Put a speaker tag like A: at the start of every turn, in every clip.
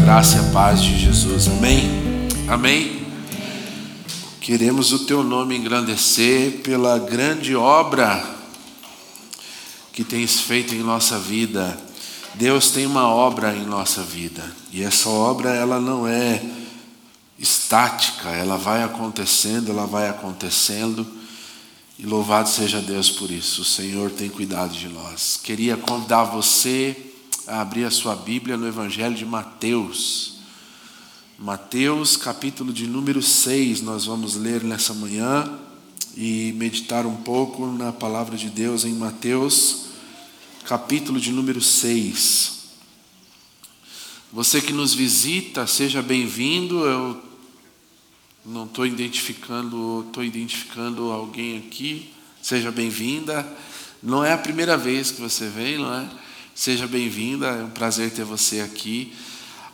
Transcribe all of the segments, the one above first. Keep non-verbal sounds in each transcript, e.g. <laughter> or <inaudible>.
A: graça e a paz de Jesus. Amém? Amém? Queremos o teu nome engrandecer pela grande obra que tens feito em nossa vida. Deus tem uma obra em nossa vida e essa obra ela não é estática, ela vai acontecendo, ela vai acontecendo. E louvado seja Deus por isso. O Senhor tem cuidado de nós. Queria convidar você a abrir a sua Bíblia no Evangelho de Mateus. Mateus, capítulo de número 6, nós vamos ler nessa manhã e meditar um pouco na palavra de Deus em Mateus, capítulo de número 6. Você que nos visita, seja bem-vindo. Eu não estou identificando, estou identificando alguém aqui. Seja bem-vinda. Não é a primeira vez que você vem, não é? Seja bem-vinda, é um prazer ter você aqui.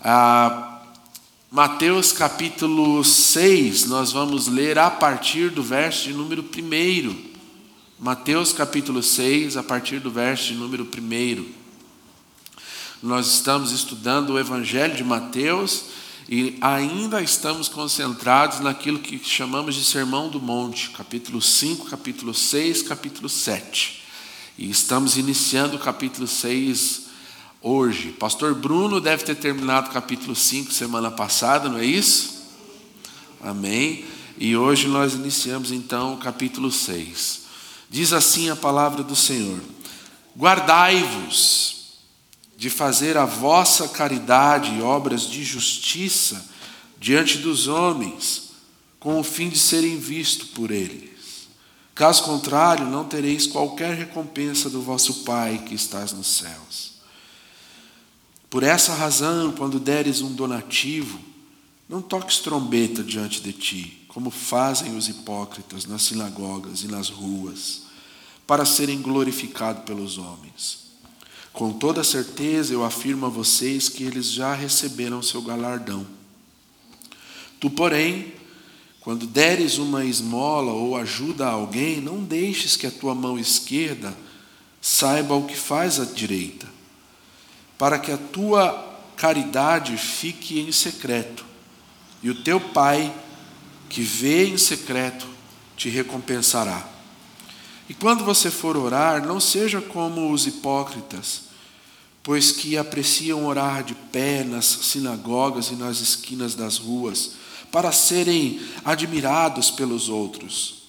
A: Ah, Mateus capítulo 6, nós vamos ler a partir do verso de número 1. Mateus capítulo 6, a partir do verso de número 1. Nós estamos estudando o Evangelho de Mateus e ainda estamos concentrados naquilo que chamamos de Sermão do Monte, capítulo 5, capítulo 6, capítulo 7. E estamos iniciando o capítulo 6 hoje. Pastor Bruno deve ter terminado o capítulo 5 semana passada, não é isso? Amém. E hoje nós iniciamos então o capítulo 6. Diz assim a palavra do Senhor: Guardai-vos de fazer a vossa caridade e obras de justiça diante dos homens, com o fim de serem vistos por eles. Caso contrário, não tereis qualquer recompensa do vosso Pai que estás nos céus. Por essa razão, quando deres um donativo, não toques trombeta diante de ti, como fazem os hipócritas nas sinagogas e nas ruas, para serem glorificados pelos homens. Com toda certeza eu afirmo a vocês que eles já receberam seu galardão. Tu, porém, quando deres uma esmola ou ajuda a alguém, não deixes que a tua mão esquerda saiba o que faz a direita, para que a tua caridade fique em secreto, e o teu Pai, que vê em secreto, te recompensará. E quando você for orar, não seja como os hipócritas, pois que apreciam orar de pé nas sinagogas e nas esquinas das ruas, para serem admirados pelos outros.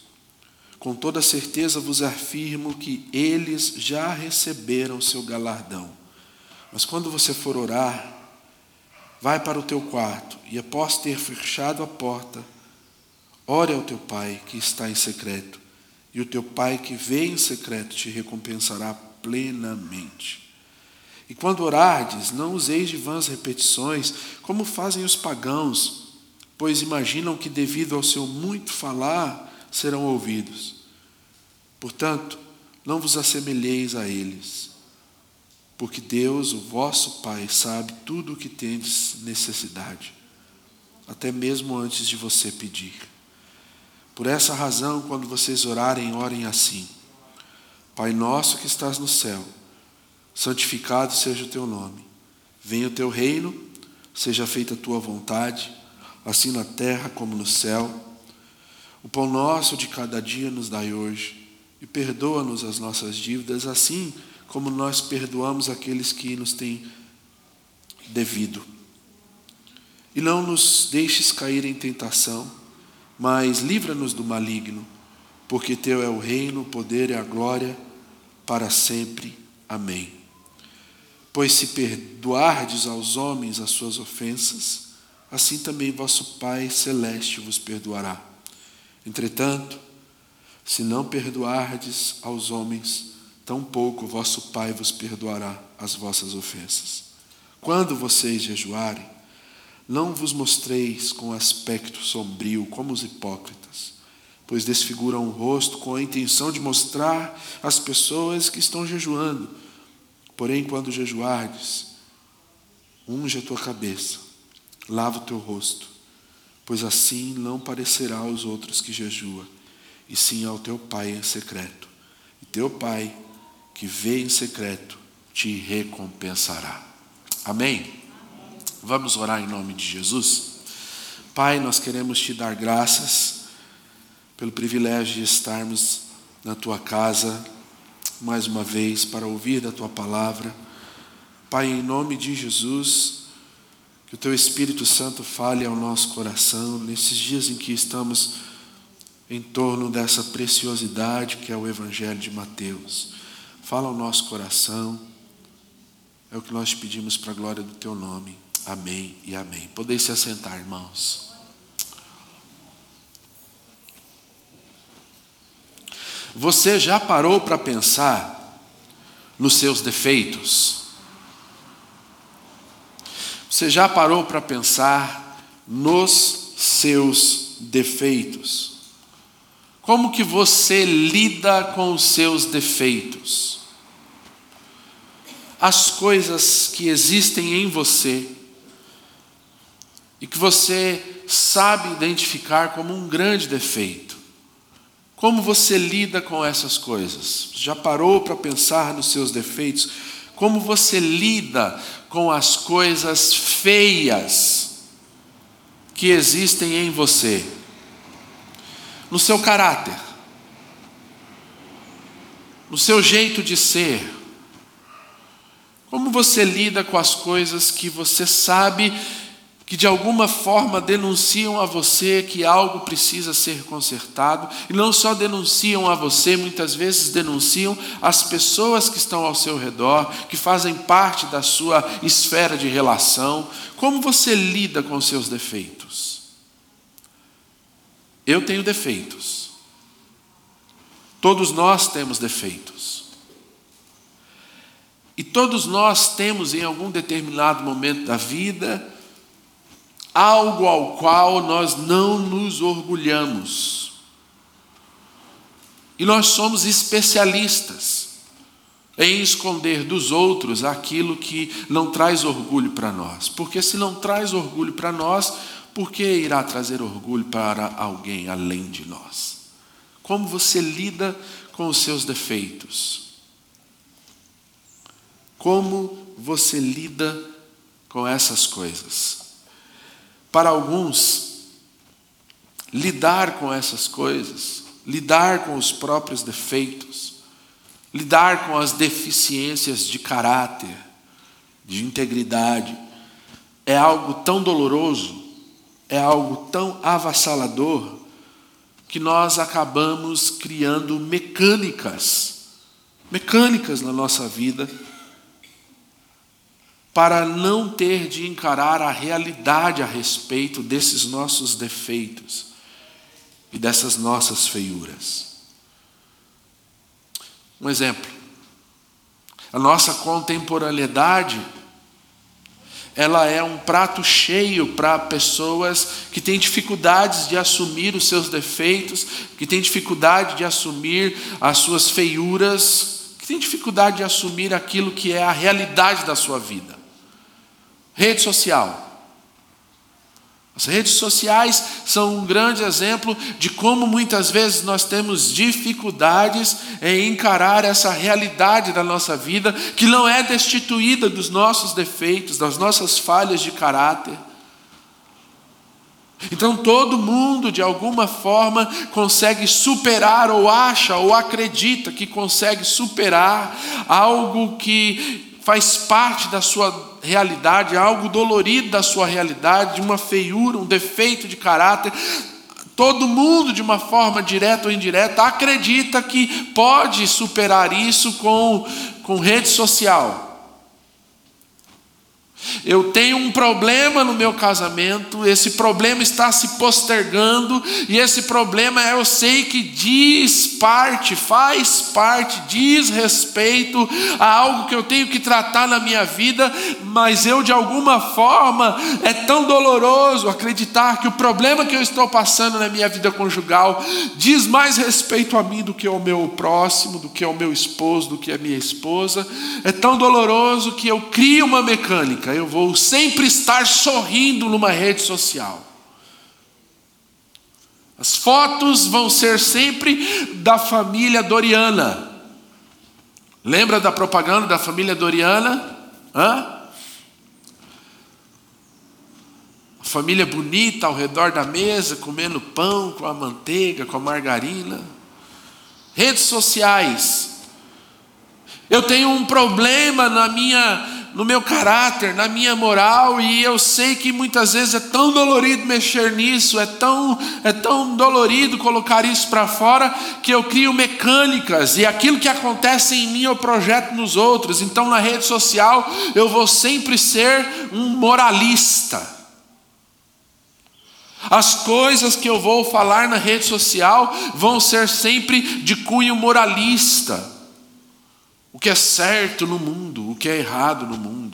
A: Com toda certeza vos afirmo que eles já receberam seu galardão. Mas quando você for orar, vai para o teu quarto e após ter fechado a porta, ore ao teu pai que está em secreto, e o teu pai que vê em secreto te recompensará plenamente. E quando orardes, não useis de vãs repetições, como fazem os pagãos pois imaginam que, devido ao seu muito falar, serão ouvidos. Portanto, não vos assemelheis a eles, porque Deus, o vosso Pai, sabe tudo o que tendes necessidade, até mesmo antes de você pedir. Por essa razão, quando vocês orarem, orem assim: Pai nosso que estás no céu, santificado seja o teu nome, venha o teu reino, seja feita a tua vontade assim na terra como no céu. O pão nosso de cada dia nos dai hoje, e perdoa-nos as nossas dívidas, assim como nós perdoamos aqueles que nos têm devido. E não nos deixes cair em tentação, mas livra-nos do maligno, porque teu é o reino, o poder e a glória para sempre. Amém. Pois se perdoardes aos homens as suas ofensas, assim também vosso Pai celeste vos perdoará. Entretanto, se não perdoardes aos homens, tampouco vosso Pai vos perdoará as vossas ofensas. Quando vocês jejuarem, não vos mostreis com aspecto sombrio como os hipócritas, pois desfiguram o rosto com a intenção de mostrar às pessoas que estão jejuando. Porém, quando jejuardes, unge a tua cabeça lava o teu rosto, pois assim não parecerá aos outros que jejua, e sim ao teu Pai em secreto. E teu Pai, que vê em secreto, te recompensará. Amém? Vamos orar em nome de Jesus? Pai, nós queremos te dar graças pelo privilégio de estarmos na tua casa mais uma vez para ouvir da tua palavra. Pai, em nome de Jesus, que o teu Espírito Santo fale ao nosso coração nesses dias em que estamos em torno dessa preciosidade que é o Evangelho de Mateus. Fala ao nosso coração, é o que nós pedimos para a glória do teu nome. Amém e amém. Podeis se assentar, irmãos. Você já parou para pensar nos seus defeitos? Você já parou para pensar nos seus defeitos? Como que você lida com os seus defeitos? As coisas que existem em você e que você sabe identificar como um grande defeito. Como você lida com essas coisas? Já parou para pensar nos seus defeitos? Como você lida com as coisas feias que existem em você? No seu caráter, no seu jeito de ser. Como você lida com as coisas que você sabe que de alguma forma denunciam a você que algo precisa ser consertado, e não só denunciam a você, muitas vezes denunciam as pessoas que estão ao seu redor, que fazem parte da sua esfera de relação. Como você lida com seus defeitos? Eu tenho defeitos. Todos nós temos defeitos. E todos nós temos em algum determinado momento da vida algo ao qual nós não nos orgulhamos. E nós somos especialistas em esconder dos outros aquilo que não traz orgulho para nós. Porque se não traz orgulho para nós, por que irá trazer orgulho para alguém além de nós? Como você lida com os seus defeitos? Como você lida com essas coisas? Para alguns, lidar com essas coisas, lidar com os próprios defeitos, lidar com as deficiências de caráter, de integridade, é algo tão doloroso, é algo tão avassalador, que nós acabamos criando mecânicas, mecânicas na nossa vida para não ter de encarar a realidade a respeito desses nossos defeitos e dessas nossas feiuras. Um exemplo. A nossa contemporaneidade ela é um prato cheio para pessoas que têm dificuldades de assumir os seus defeitos, que têm dificuldade de assumir as suas feiuras, que têm dificuldade de assumir aquilo que é a realidade da sua vida. Rede social. As redes sociais são um grande exemplo de como muitas vezes nós temos dificuldades em encarar essa realidade da nossa vida, que não é destituída dos nossos defeitos, das nossas falhas de caráter. Então todo mundo, de alguma forma, consegue superar, ou acha, ou acredita que consegue superar algo que faz parte da sua realidade, algo dolorido da sua realidade, uma feiura, um defeito de caráter. Todo mundo, de uma forma direta ou indireta, acredita que pode superar isso com, com rede social. Eu tenho um problema no meu casamento, esse problema está se postergando, e esse problema eu sei que diz parte, faz parte, diz respeito a algo que eu tenho que tratar na minha vida, mas eu de alguma forma é tão doloroso acreditar que o problema que eu estou passando na minha vida conjugal diz mais respeito a mim do que ao meu próximo, do que ao meu esposo, do que à minha esposa. É tão doloroso que eu crio uma mecânica eu vou sempre estar sorrindo numa rede social. As fotos vão ser sempre da família Doriana. Lembra da propaganda da família Doriana? Hã? família bonita ao redor da mesa, comendo pão com a manteiga, com a margarina. Redes sociais. Eu tenho um problema na minha no meu caráter, na minha moral, e eu sei que muitas vezes é tão dolorido mexer nisso, é tão, é tão dolorido colocar isso para fora, que eu crio mecânicas, e aquilo que acontece em mim eu projeto nos outros. Então na rede social eu vou sempre ser um moralista. As coisas que eu vou falar na rede social vão ser sempre de cunho moralista o que é certo no mundo, o que é errado no mundo.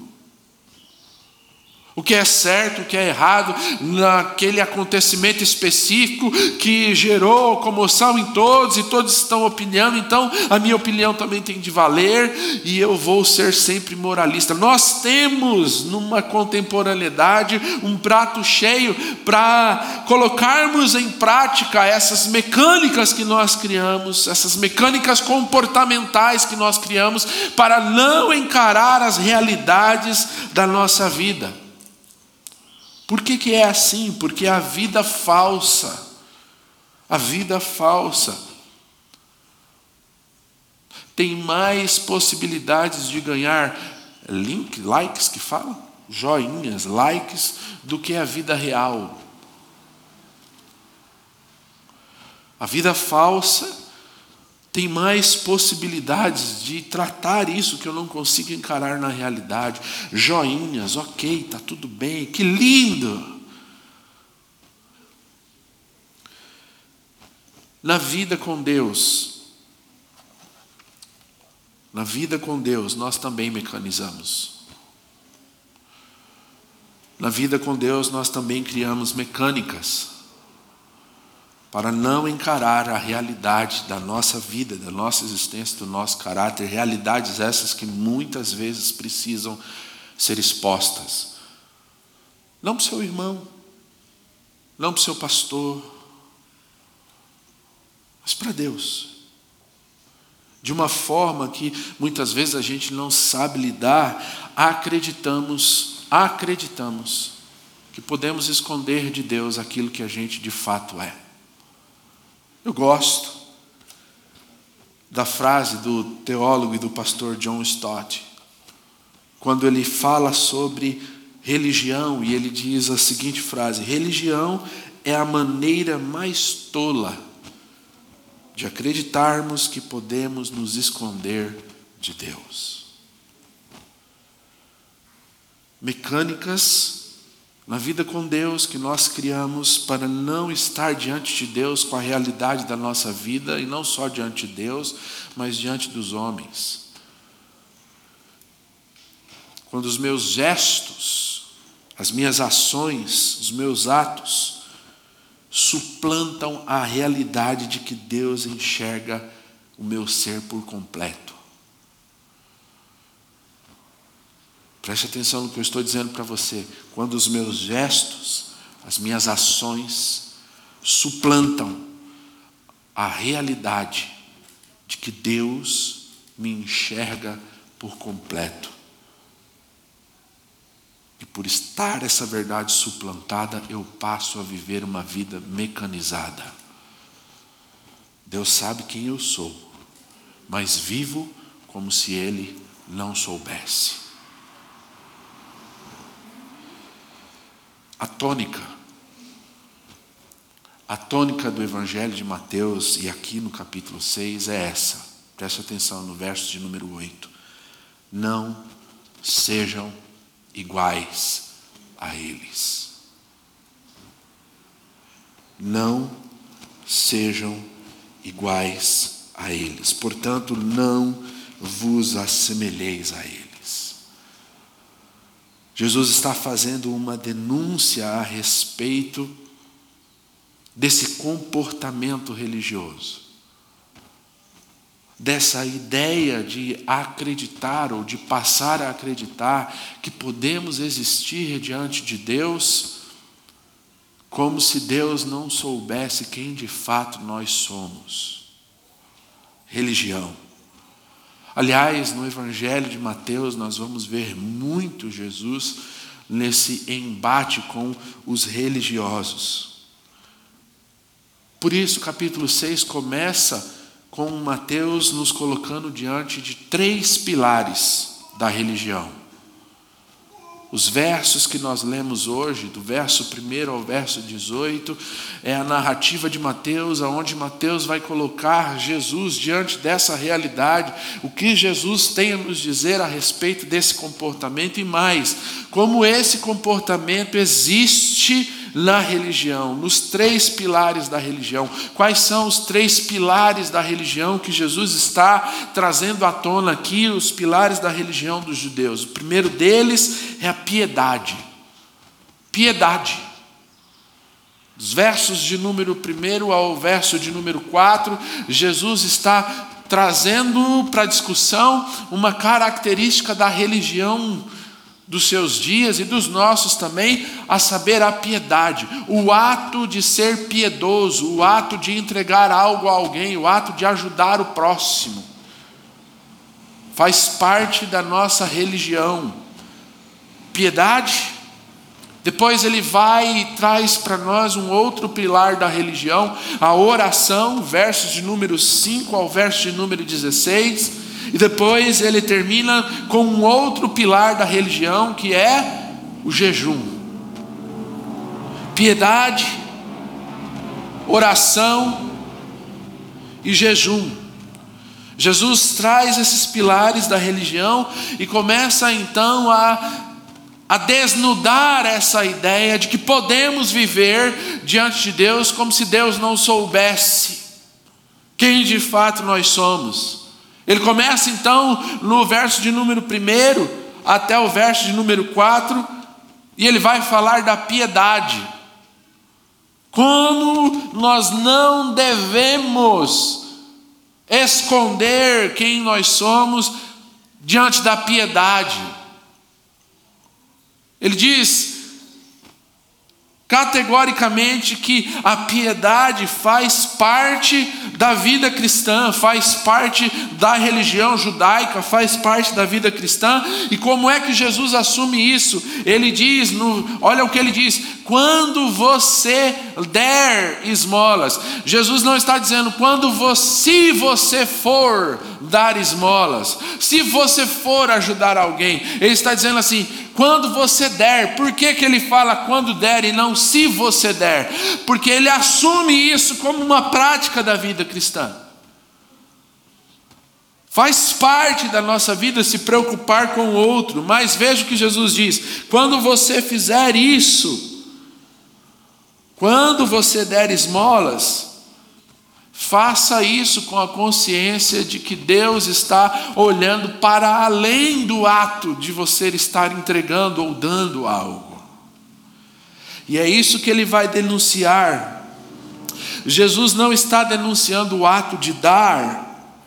A: O que é certo, o que é errado naquele acontecimento específico que gerou comoção em todos e todos estão opinando, então a minha opinião também tem de valer e eu vou ser sempre moralista. Nós temos numa contemporaneidade um prato cheio para colocarmos em prática essas mecânicas que nós criamos, essas mecânicas comportamentais que nós criamos para não encarar as realidades da nossa vida. Por que, que é assim? Porque a vida falsa, a vida falsa, tem mais possibilidades de ganhar link, likes que falam, joinhas, likes, do que a vida real. A vida falsa tem mais possibilidades de tratar isso que eu não consigo encarar na realidade. Joinhas, ok, está tudo bem, que lindo. Na vida com Deus, na vida com Deus, nós também mecanizamos. Na vida com Deus, nós também criamos mecânicas para não encarar a realidade da nossa vida, da nossa existência, do nosso caráter, realidades essas que muitas vezes precisam ser expostas. Não para o seu irmão, não para o seu pastor, mas para Deus. De uma forma que muitas vezes a gente não sabe lidar, acreditamos, acreditamos que podemos esconder de Deus aquilo que a gente de fato é. Eu gosto da frase do teólogo e do pastor John Stott, quando ele fala sobre religião e ele diz a seguinte frase: religião é a maneira mais tola de acreditarmos que podemos nos esconder de Deus. Mecânicas na vida com Deus que nós criamos para não estar diante de Deus com a realidade da nossa vida, e não só diante de Deus, mas diante dos homens. Quando os meus gestos, as minhas ações, os meus atos, suplantam a realidade de que Deus enxerga o meu ser por completo. Preste atenção no que eu estou dizendo para você. Quando os meus gestos, as minhas ações suplantam a realidade de que Deus me enxerga por completo. E por estar essa verdade suplantada, eu passo a viver uma vida mecanizada. Deus sabe quem eu sou, mas vivo como se Ele não soubesse. A tônica, a tônica do Evangelho de Mateus, e aqui no capítulo 6, é essa. Preste atenção no verso de número 8. Não sejam iguais a eles. Não sejam iguais a eles. Portanto, não vos assemelheis a eles. Jesus está fazendo uma denúncia a respeito desse comportamento religioso, dessa ideia de acreditar ou de passar a acreditar que podemos existir diante de Deus como se Deus não soubesse quem de fato nós somos. Religião. Aliás, no Evangelho de Mateus, nós vamos ver muito Jesus nesse embate com os religiosos. Por isso, capítulo 6 começa com Mateus nos colocando diante de três pilares da religião os versos que nós lemos hoje, do verso 1 ao verso 18, é a narrativa de Mateus, aonde Mateus vai colocar Jesus diante dessa realidade, o que Jesus tem a nos dizer a respeito desse comportamento e mais, como esse comportamento existe na religião, nos três pilares da religião. Quais são os três pilares da religião que Jesus está trazendo à tona aqui, os pilares da religião dos judeus? O primeiro deles é a piedade. Piedade. Dos versos de número 1 ao verso de número 4, Jesus está trazendo para a discussão uma característica da religião dos seus dias e dos nossos também, a saber, a piedade, o ato de ser piedoso, o ato de entregar algo a alguém, o ato de ajudar o próximo. Faz parte da nossa religião. Piedade. Depois ele vai e traz para nós um outro pilar da religião, a oração, versos de número 5 ao verso de número 16 e depois ele termina com um outro pilar da religião que é o jejum. Piedade, oração e jejum. Jesus traz esses pilares da religião e começa então a, a desnudar essa ideia de que podemos viver diante de Deus como se Deus não soubesse quem de fato nós somos. Ele começa então no verso de número 1 até o verso de número 4, e ele vai falar da piedade. Como nós não devemos esconder quem nós somos diante da piedade. Ele diz categoricamente que a piedade faz parte da vida cristã, faz parte da religião judaica, faz parte da vida cristã. E como é que Jesus assume isso? Ele diz, no, olha o que ele diz: quando você der esmolas. Jesus não está dizendo quando você, se você for dar esmolas, se você for ajudar alguém. Ele está dizendo assim: quando você der, por que, que ele fala quando der e não se você der? Porque ele assume isso como uma prática da vida cristã. Faz parte da nossa vida se preocupar com o outro, mas veja o que Jesus diz: quando você fizer isso, quando você der esmolas, Faça isso com a consciência de que Deus está olhando para além do ato de você estar entregando ou dando algo. E é isso que ele vai denunciar. Jesus não está denunciando o ato de dar,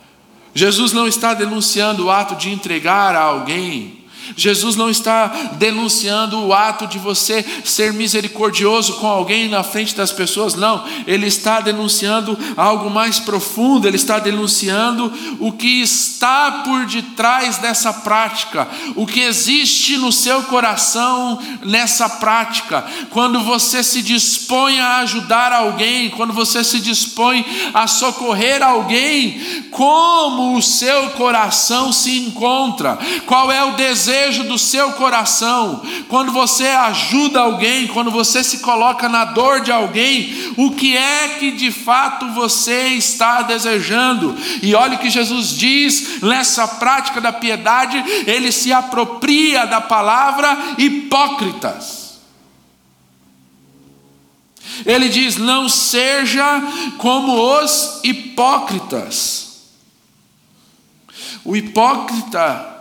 A: Jesus não está denunciando o ato de entregar a alguém, Jesus não está denunciando o ato de você ser misericordioso com alguém na frente das pessoas, não. Ele está denunciando algo mais profundo, ele está denunciando o que está por detrás dessa prática, o que existe no seu coração nessa prática. Quando você se dispõe a ajudar alguém, quando você se dispõe a socorrer alguém, como o seu coração se encontra, qual é o desejo desejo do seu coração, quando você ajuda alguém, quando você se coloca na dor de alguém, o que é que de fato você está desejando? E olha o que Jesus diz nessa prática da piedade, ele se apropria da palavra hipócritas. Ele diz: não seja como os hipócritas. O hipócrita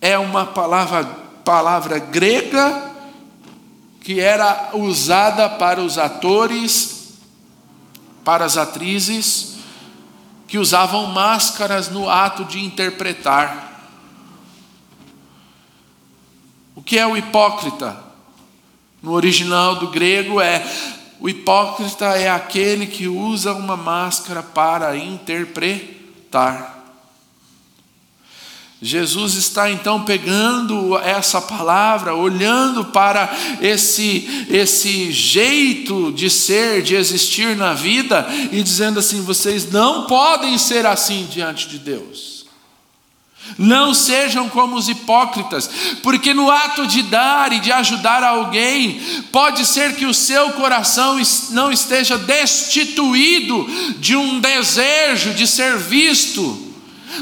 A: é uma palavra, palavra grega que era usada para os atores, para as atrizes, que usavam máscaras no ato de interpretar. O que é o hipócrita? No original do grego é o hipócrita é aquele que usa uma máscara para interpretar. Jesus está então pegando essa palavra, olhando para esse esse jeito de ser, de existir na vida e dizendo assim: vocês não podem ser assim diante de Deus. Não sejam como os hipócritas, porque no ato de dar e de ajudar alguém, pode ser que o seu coração não esteja destituído de um desejo de ser visto,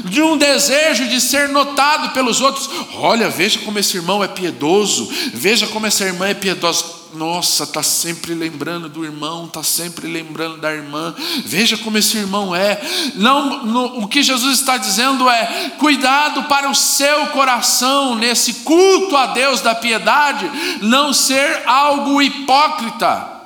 A: de um desejo de ser notado pelos outros. Olha, veja como esse irmão é piedoso, veja como essa irmã é piedosa nossa, está sempre lembrando do irmão, está sempre lembrando da irmã. Veja como esse irmão é. Não, no, o que Jesus está dizendo é: cuidado para o seu coração nesse culto a Deus da piedade, não ser algo hipócrita.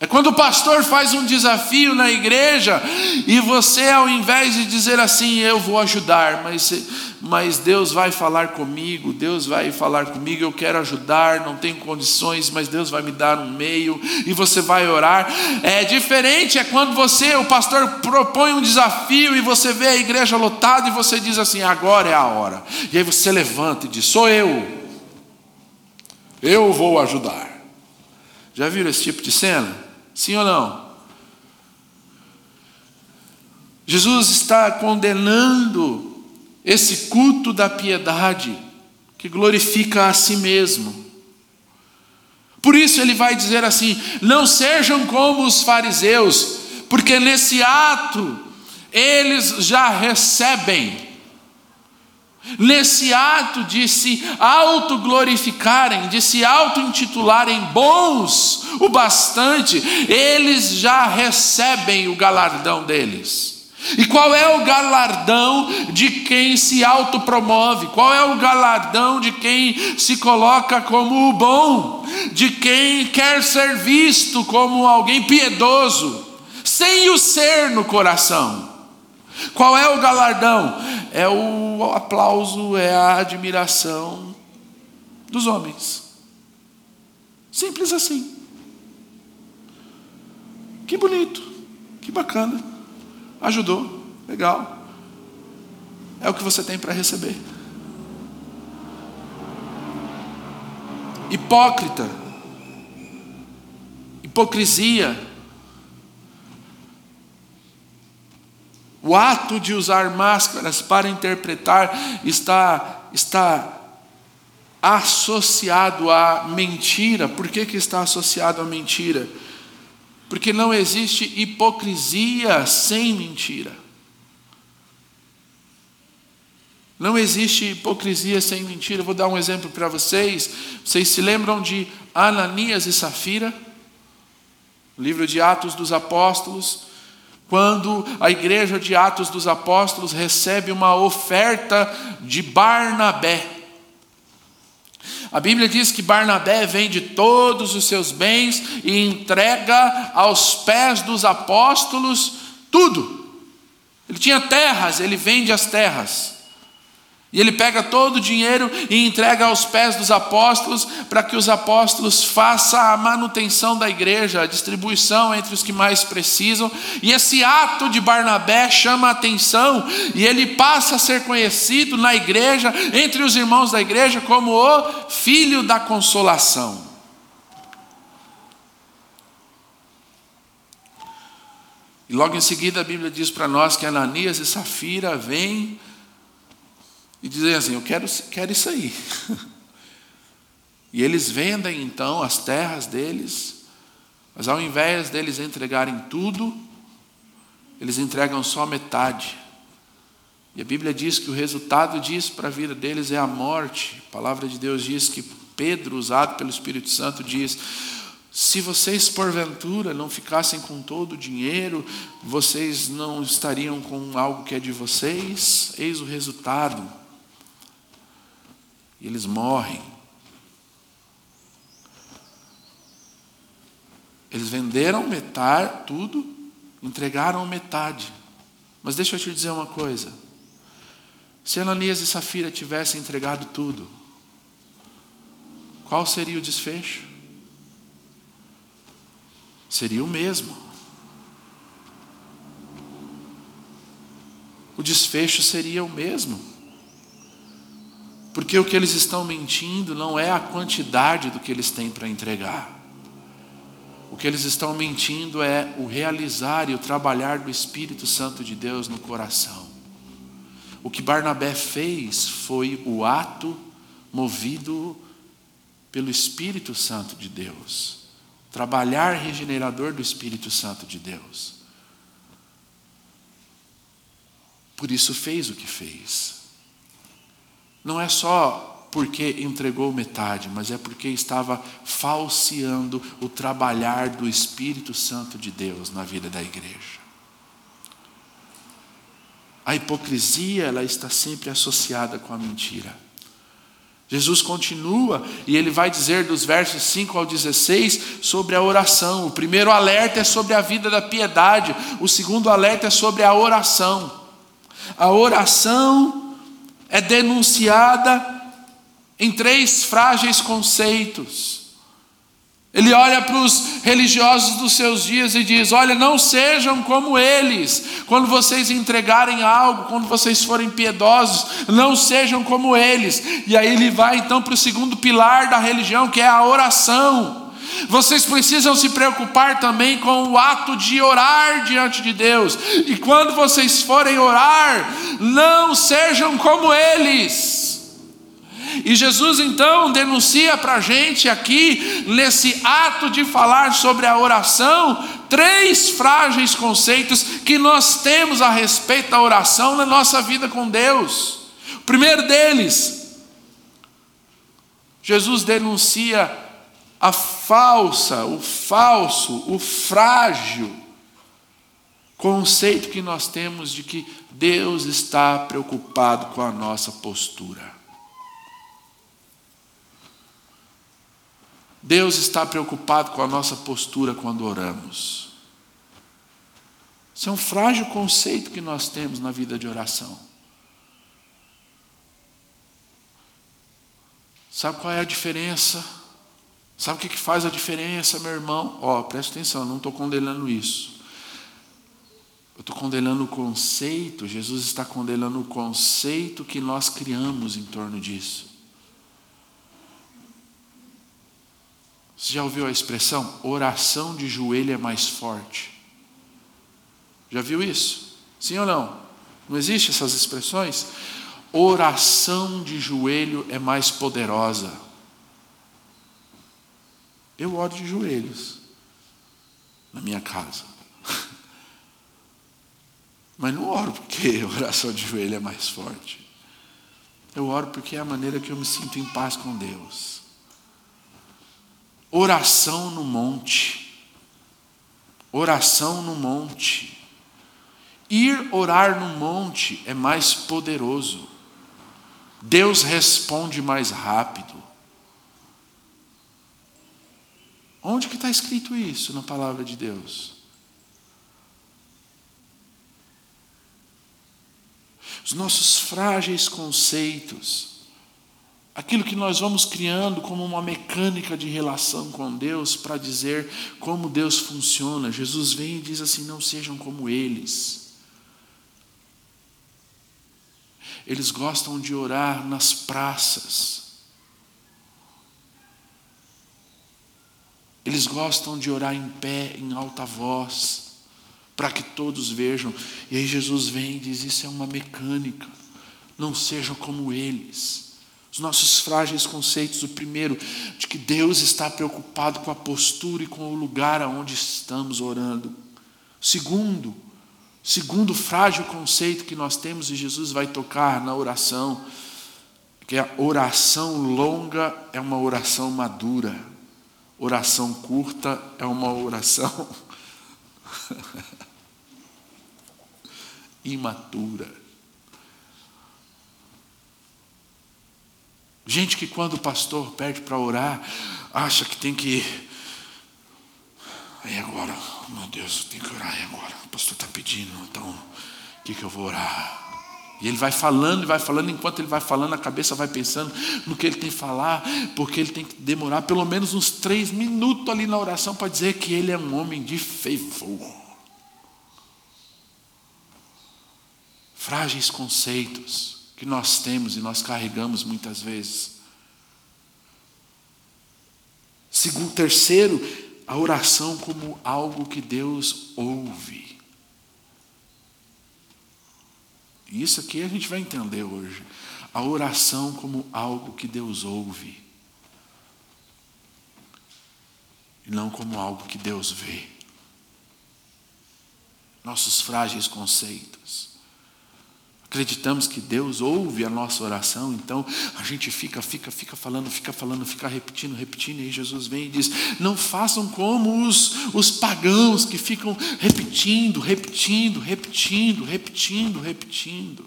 A: É quando o pastor faz um desafio na igreja e você, ao invés de dizer assim, eu vou ajudar, mas, mas Deus vai falar comigo, Deus vai falar comigo, eu quero ajudar, não tenho condições, mas Deus vai me dar um meio e você vai orar. É diferente, é quando você, o pastor, propõe um desafio e você vê a igreja lotada e você diz assim, agora é a hora. E aí você levanta e diz, sou eu, eu vou ajudar. Já viram esse tipo de cena? Sim ou não? Jesus está condenando esse culto da piedade que glorifica a si mesmo. Por isso ele vai dizer assim: não sejam como os fariseus, porque nesse ato eles já recebem Nesse ato de se autoglorificarem, de se auto-intitularem bons o bastante, eles já recebem o galardão deles. E qual é o galardão de quem se autopromove? Qual é o galardão de quem se coloca como o bom? De quem quer ser visto como alguém piedoso, sem o ser no coração? Qual é o galardão? É o aplauso, é a admiração dos homens. Simples assim. Que bonito, que bacana. Ajudou, legal. É o que você tem para receber. Hipócrita, hipocrisia O ato de usar máscaras para interpretar está, está associado à mentira. Por que, que está associado à mentira? Porque não existe hipocrisia sem mentira. Não existe hipocrisia sem mentira. vou dar um exemplo para vocês. Vocês se lembram de Ananias e Safira? livro de Atos dos Apóstolos quando a igreja de Atos dos Apóstolos recebe uma oferta de Barnabé. A Bíblia diz que Barnabé vende todos os seus bens e entrega aos pés dos apóstolos tudo. Ele tinha terras, ele vende as terras. E ele pega todo o dinheiro e entrega aos pés dos apóstolos para que os apóstolos façam a manutenção da igreja, a distribuição entre os que mais precisam. E esse ato de Barnabé chama a atenção e ele passa a ser conhecido na igreja, entre os irmãos da igreja, como o filho da consolação. E logo em seguida a Bíblia diz para nós que Ananias e Safira vêm e dizem assim: Eu quero, quero isso aí. <laughs> E eles vendem então as terras deles, mas ao invés deles entregarem tudo, eles entregam só metade. E a Bíblia diz que o resultado disso para a vida deles é a morte. A palavra de Deus diz que Pedro, usado pelo Espírito Santo, diz: se vocês porventura não ficassem com todo o dinheiro, vocês não estariam com algo que é de vocês? Eis o resultado e eles morrem. Eles venderam metade, tudo, entregaram metade. Mas deixa eu te dizer uma coisa. Se Ananias e Safira tivessem entregado tudo, qual seria o desfecho? Seria o mesmo. O desfecho seria o mesmo. Porque o que eles estão mentindo não é a quantidade do que eles têm para entregar. O que eles estão mentindo é o realizar e o trabalhar do Espírito Santo de Deus no coração. O que Barnabé fez foi o ato movido pelo Espírito Santo de Deus. Trabalhar regenerador do Espírito Santo de Deus. Por isso fez o que fez. Não é só porque entregou metade, mas é porque estava falseando o trabalhar do Espírito Santo de Deus na vida da igreja. A hipocrisia, ela está sempre associada com a mentira. Jesus continua e ele vai dizer dos versos 5 ao 16 sobre a oração. O primeiro alerta é sobre a vida da piedade, o segundo alerta é sobre a oração. A oração é denunciada em três frágeis conceitos. Ele olha para os religiosos dos seus dias e diz: Olha, não sejam como eles. Quando vocês entregarem algo, quando vocês forem piedosos, não sejam como eles. E aí ele vai então para o segundo pilar da religião, que é a oração. Vocês precisam se preocupar também com o ato de orar diante de Deus. E quando vocês forem orar, não sejam como eles. E Jesus então denuncia para a gente aqui, nesse ato de falar sobre a oração, três frágeis conceitos que nós temos a respeito da oração na nossa vida com Deus. O primeiro deles, Jesus denuncia a falsa, o falso, o frágil conceito que nós temos de que Deus está preocupado com a nossa postura. Deus está preocupado com a nossa postura quando oramos. Isso é um frágil conceito que nós temos na vida de oração. Sabe qual é a diferença? Sabe o que faz a diferença, meu irmão? Ó, oh, presta atenção, não estou condenando isso. Eu estou condenando o conceito, Jesus está condenando o conceito que nós criamos em torno disso. Você já ouviu a expressão oração de joelho é mais forte? Já viu isso? Sim ou não? Não existe essas expressões? Oração de joelho é mais poderosa. Eu oro de joelhos na minha casa. <laughs> Mas não oro porque a oração de joelho é mais forte. Eu oro porque é a maneira que eu me sinto em paz com Deus. Oração no monte. Oração no monte. Ir orar no monte é mais poderoso. Deus responde mais rápido. Onde que está escrito isso na palavra de Deus? Os nossos frágeis conceitos aquilo que nós vamos criando como uma mecânica de relação com Deus para dizer como Deus funciona. Jesus vem e diz assim: não sejam como eles. Eles gostam de orar nas praças. Eles gostam de orar em pé, em alta voz, para que todos vejam. E aí Jesus vem e diz: Isso é uma mecânica. Não sejam como eles os nossos frágeis conceitos. O primeiro, de que Deus está preocupado com a postura e com o lugar aonde estamos orando. Segundo, segundo frágil conceito que nós temos e Jesus vai tocar na oração, que a oração longa é uma oração madura, oração curta é uma oração <laughs> imatura. Gente que quando o pastor pede para orar, acha que tem que. Aí agora, meu Deus, tem que orar aí agora. O pastor está pedindo, então o que, que eu vou orar? E ele vai falando, e vai falando, enquanto ele vai falando, a cabeça vai pensando no que ele tem que falar, porque ele tem que demorar pelo menos uns três minutos ali na oração para dizer que ele é um homem de favor. frágeis conceitos que nós temos e nós carregamos muitas vezes. Segundo, terceiro, a oração como algo que Deus ouve. Isso aqui a gente vai entender hoje. A oração como algo que Deus ouve. E não como algo que Deus vê. Nossos frágeis conceitos. Acreditamos que Deus ouve a nossa oração, então a gente fica, fica, fica falando, fica falando, fica repetindo, repetindo, e Jesus vem e diz: Não façam como os, os pagãos que ficam repetindo, repetindo, repetindo, repetindo, repetindo.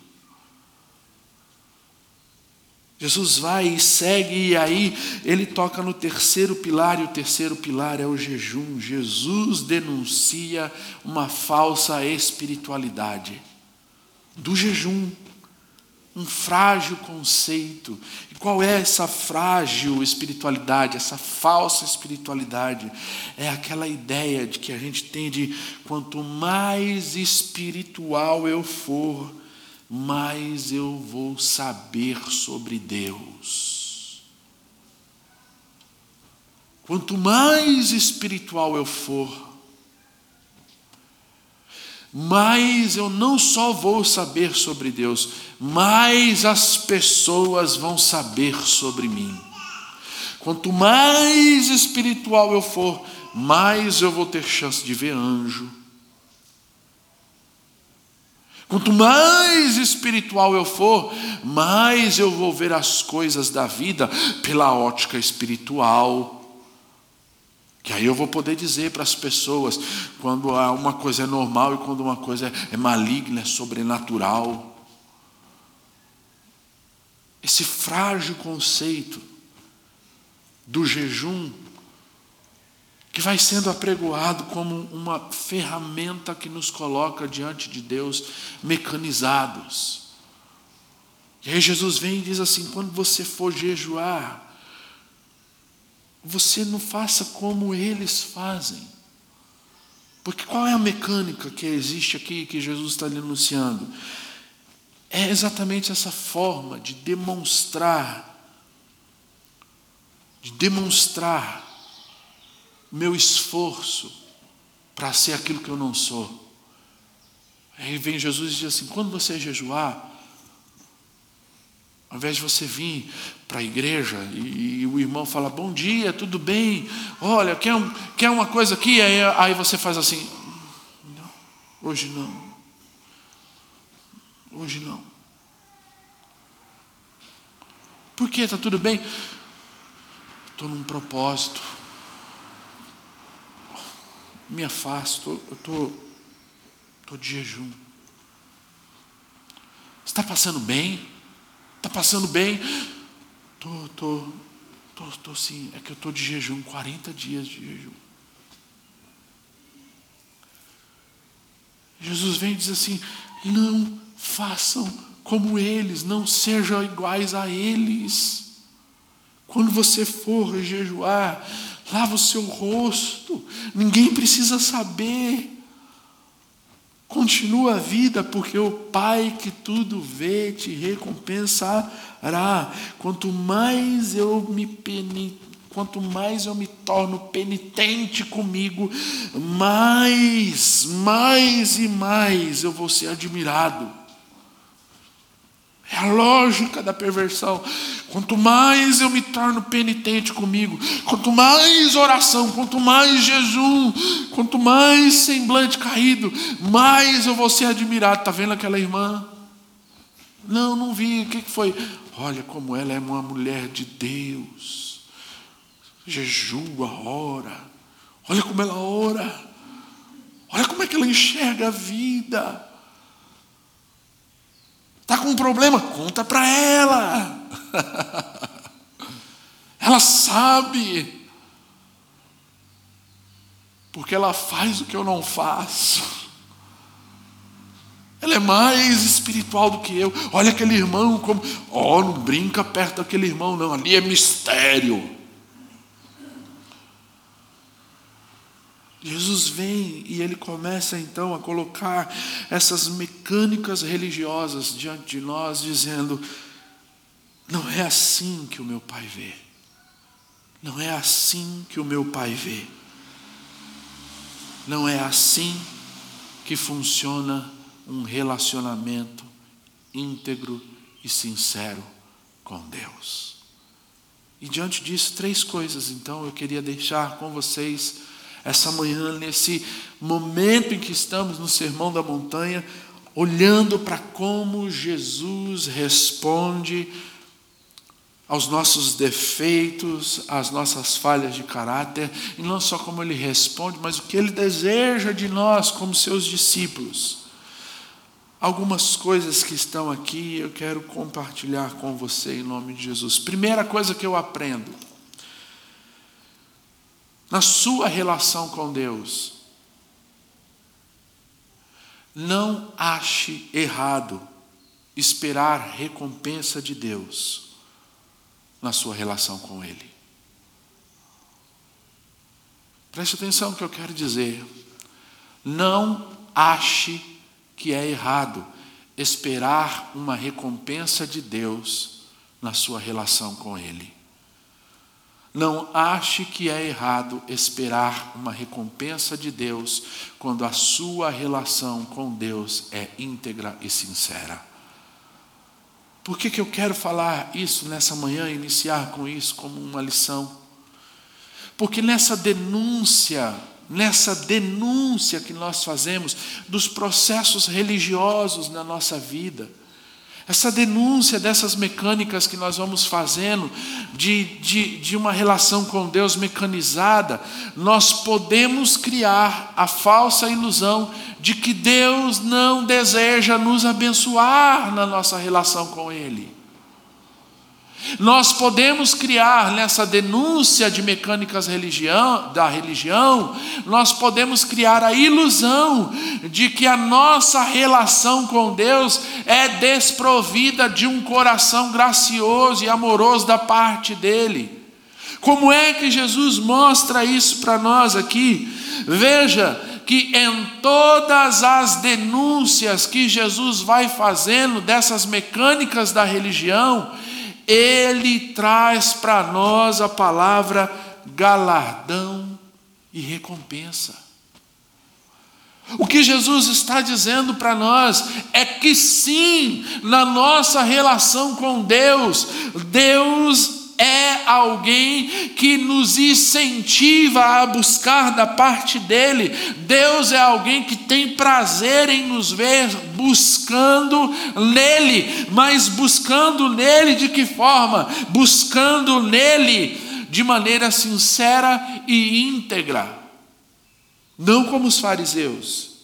A: Jesus vai e segue, e aí ele toca no terceiro pilar, e o terceiro pilar é o jejum. Jesus denuncia uma falsa espiritualidade do jejum. Um frágil conceito. E qual é essa frágil espiritualidade, essa falsa espiritualidade? É aquela ideia de que a gente tem de quanto mais espiritual eu for, mais eu vou saber sobre Deus. Quanto mais espiritual eu for, mais eu não só vou saber sobre Deus, mais as pessoas vão saber sobre mim. Quanto mais espiritual eu for, mais eu vou ter chance de ver anjo. Quanto mais espiritual eu for, mais eu vou ver as coisas da vida pela ótica espiritual. Que aí eu vou poder dizer para as pessoas quando uma coisa é normal e quando uma coisa é maligna, é sobrenatural. Esse frágil conceito do jejum, que vai sendo apregoado como uma ferramenta que nos coloca diante de Deus mecanizados. E aí Jesus vem e diz assim: quando você for jejuar, você não faça como eles fazem. Porque qual é a mecânica que existe aqui que Jesus está denunciando? É exatamente essa forma de demonstrar, de demonstrar meu esforço para ser aquilo que eu não sou. Aí vem Jesus e diz assim: quando você jejuar, ao invés de você vir para a igreja e, e, o irmão fala, bom dia, tudo bem? Olha, quer, um, quer uma coisa aqui? Aí, aí você faz assim, não, hoje não. Hoje não. Por que? Está tudo bem? Estou num propósito. Me afasto, eu estou tô, de jejum. Está passando bem? Está passando bem? Tô, tô, tô, tô sim. É que eu tô de jejum, 40 dias de jejum. Jesus vem e diz assim: não façam como eles, não sejam iguais a eles. Quando você for jejuar, lava o seu rosto, ninguém precisa saber. Continua a vida, porque o Pai que tudo vê te recompensará. Quanto mais eu me quanto mais eu me torno penitente comigo, mais, mais e mais eu vou ser admirado. É a lógica da perversão. Quanto mais eu me torno penitente comigo, quanto mais oração, quanto mais jejum, quanto mais semblante caído, mais eu vou ser admirado. Está vendo aquela irmã? Não, não vi. O que foi? Olha como ela é uma mulher de Deus. Jejua, ora. Olha como ela ora. Olha como é que ela enxerga a vida. Está com um problema? Conta para ela. <laughs> ela sabe. Porque ela faz o que eu não faço. Ela é mais espiritual do que eu. Olha aquele irmão como. Oh, não brinca perto daquele irmão, não. Ali é mistério. Jesus vem e ele começa então a colocar essas mecânicas religiosas diante de nós, dizendo: não é assim que o meu pai vê, não é assim que o meu pai vê, não é assim que funciona um relacionamento íntegro e sincero com Deus. E diante disso, três coisas então eu queria deixar com vocês essa manhã, nesse momento em que estamos no Sermão da Montanha, olhando para como Jesus responde aos nossos defeitos, às nossas falhas de caráter, e não só como ele responde, mas o que ele deseja de nós como seus discípulos. Algumas coisas que estão aqui eu quero compartilhar com você em nome de Jesus. Primeira coisa que eu aprendo, na sua relação com Deus, não ache errado esperar recompensa de Deus na sua relação com Ele. Preste atenção no que eu quero dizer. Não ache que é errado esperar uma recompensa de Deus na sua relação com Ele. Não ache que é errado esperar uma recompensa de Deus quando a sua relação com Deus é íntegra e sincera. Por que, que eu quero falar isso nessa manhã, iniciar com isso como uma lição? Porque nessa denúncia, nessa denúncia que nós fazemos dos processos religiosos na nossa vida, essa denúncia dessas mecânicas que nós vamos fazendo, de, de, de uma relação com Deus mecanizada, nós podemos criar a falsa ilusão de que Deus não deseja nos abençoar na nossa relação com Ele. Nós podemos criar nessa denúncia de mecânicas religião, da religião, nós podemos criar a ilusão de que a nossa relação com Deus é desprovida de um coração gracioso e amoroso da parte dele. Como é que Jesus mostra isso para nós aqui? Veja que em todas as denúncias que Jesus vai fazendo dessas mecânicas da religião, ele traz para nós a palavra galardão e recompensa. O que Jesus está dizendo para nós é que sim, na nossa relação com Deus, Deus é alguém que nos incentiva a buscar da parte dele. Deus é alguém que tem prazer em nos ver buscando nele, mas buscando nele de que forma? Buscando nele de maneira sincera e íntegra, não como os fariseus.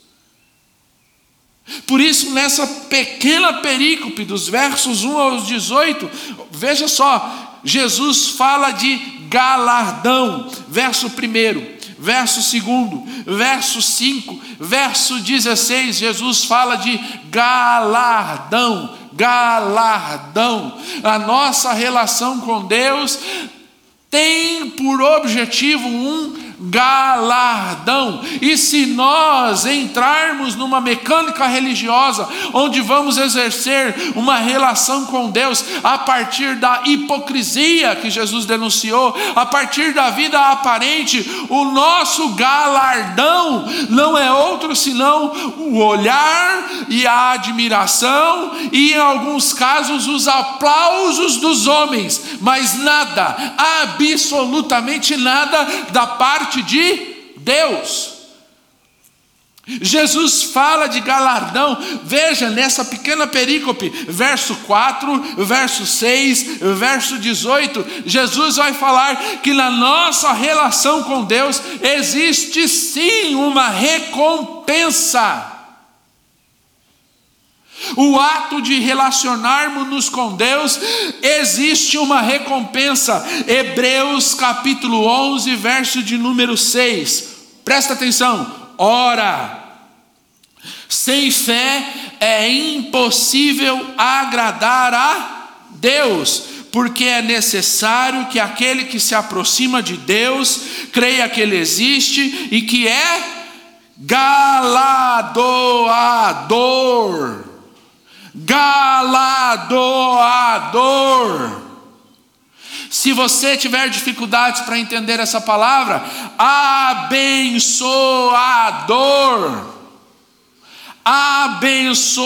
A: Por isso, nessa pequena perícope, dos versos 1 aos 18, veja só, Jesus fala de galardão, verso 1, verso 2, verso 5, verso 16, Jesus fala de galardão, galardão. A nossa relação com Deus tem por objetivo um galardão. E se nós entrarmos numa mecânica religiosa, onde vamos exercer uma relação com Deus a partir da hipocrisia que Jesus denunciou, a partir da vida aparente, o nosso galardão não é outro senão o olhar e a admiração e, em alguns casos, os aplausos dos homens, mas nada, absolutamente nada da parte parte de Deus. Jesus fala de galardão, veja nessa pequena perícope, verso 4, verso 6, verso 18, Jesus vai falar que na nossa relação com Deus existe sim uma recompensa. O ato de relacionarmos-nos com Deus, existe uma recompensa. Hebreus capítulo 11, verso de número 6. Presta atenção. Ora, sem fé é impossível agradar a Deus, porque é necessário que aquele que se aproxima de Deus creia que Ele existe e que é galardoador. Galardoador. Se você tiver dificuldades para entender essa palavra, abençoador. Abençoador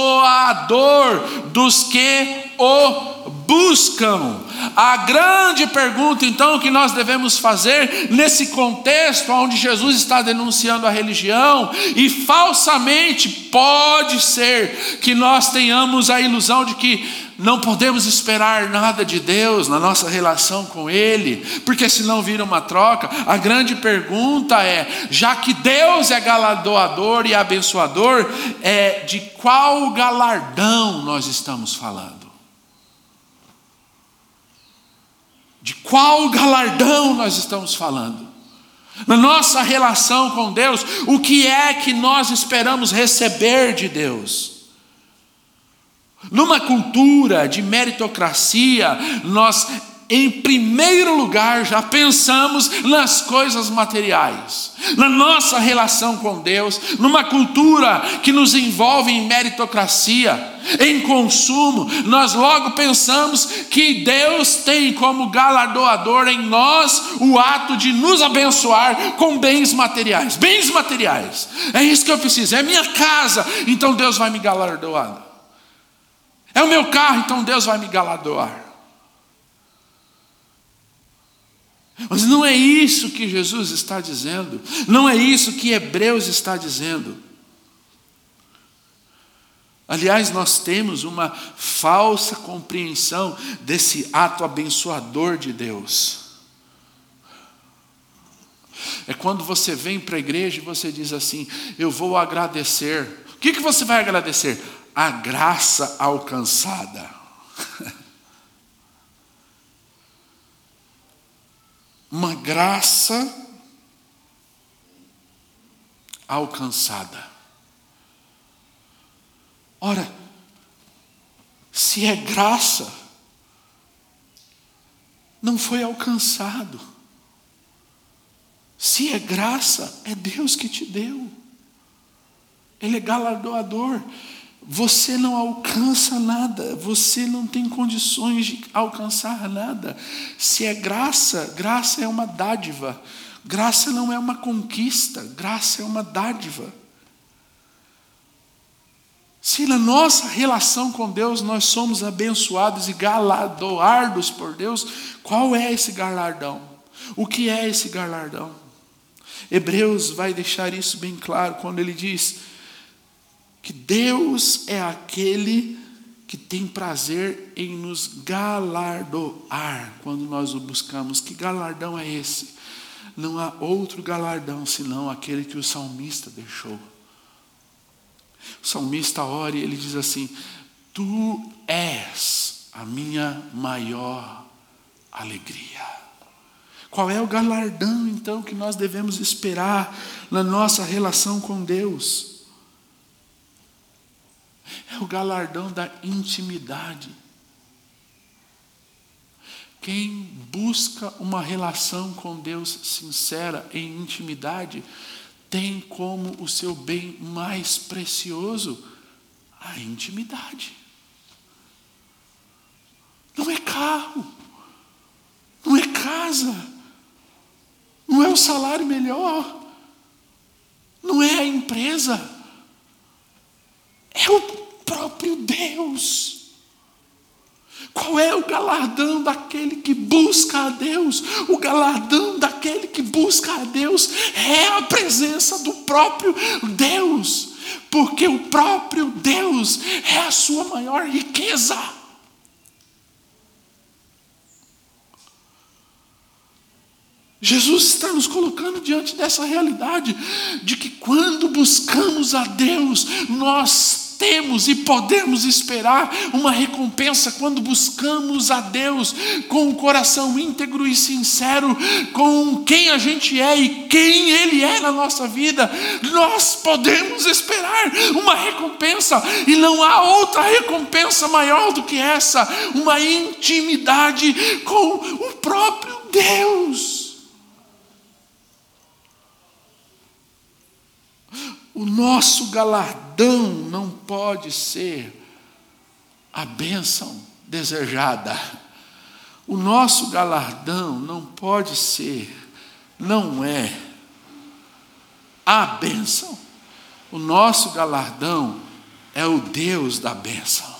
A: dos que o buscam. A grande pergunta, então, que nós devemos fazer nesse contexto onde Jesus está denunciando a religião, e falsamente pode ser que nós tenhamos a ilusão de que não podemos esperar nada de Deus na nossa relação com Ele, porque senão vira uma troca. A grande pergunta é: já que Deus é galardoador e abençoador, é de qual galardão nós estamos falando? De qual galardão nós estamos falando? Na nossa relação com Deus, o que é que nós esperamos receber de Deus? Numa cultura de meritocracia, nós, em primeiro lugar, já pensamos nas coisas materiais, na nossa relação com Deus, numa cultura que nos envolve em meritocracia, em consumo, nós logo pensamos que Deus tem como galardoador em nós o ato de nos abençoar com bens materiais. Bens materiais, é isso que eu preciso, é minha casa, então Deus vai me galardoar. É o meu carro, então Deus vai me galardoar. Mas não é isso que Jesus está dizendo, não é isso que Hebreus está dizendo. Aliás, nós temos uma falsa compreensão desse ato abençoador de Deus. É quando você vem para a igreja e você diz assim: Eu vou agradecer. O que, que você vai agradecer? A graça alcançada. <laughs> Uma graça alcançada. Ora, se é graça, não foi alcançado. Se é graça, é Deus que te deu. Ele é galardoador. Você não alcança nada, você não tem condições de alcançar nada. Se é graça, graça é uma dádiva. Graça não é uma conquista, graça é uma dádiva. Se na nossa relação com Deus nós somos abençoados e galardoados por Deus, qual é esse galardão? O que é esse galardão? Hebreus vai deixar isso bem claro quando ele diz: que Deus é aquele que tem prazer em nos galardoar quando nós o buscamos. Que galardão é esse? Não há outro galardão senão aquele que o salmista deixou. O salmista ora e ele diz assim: Tu és a minha maior alegria. Qual é o galardão então que nós devemos esperar na nossa relação com Deus? É o galardão da intimidade. Quem busca uma relação com Deus sincera, em intimidade, tem como o seu bem mais precioso a intimidade. Não é carro, não é casa, não é o salário melhor, não é a empresa é o próprio Deus. Qual é o galardão daquele que busca a Deus? O galardão daquele que busca a Deus é a presença do próprio Deus, porque o próprio Deus é a sua maior riqueza. Jesus está nos colocando diante dessa realidade de que quando buscamos a Deus, nós temos e podemos esperar uma recompensa quando buscamos a Deus com um coração íntegro e sincero, com quem a gente é e quem Ele é na nossa vida. Nós podemos esperar uma recompensa e não há outra recompensa maior do que essa uma intimidade com o próprio Deus. O nosso galardão não pode ser a bênção desejada. O nosso galardão não pode ser, não é a bênção. O nosso galardão é o Deus da bênção.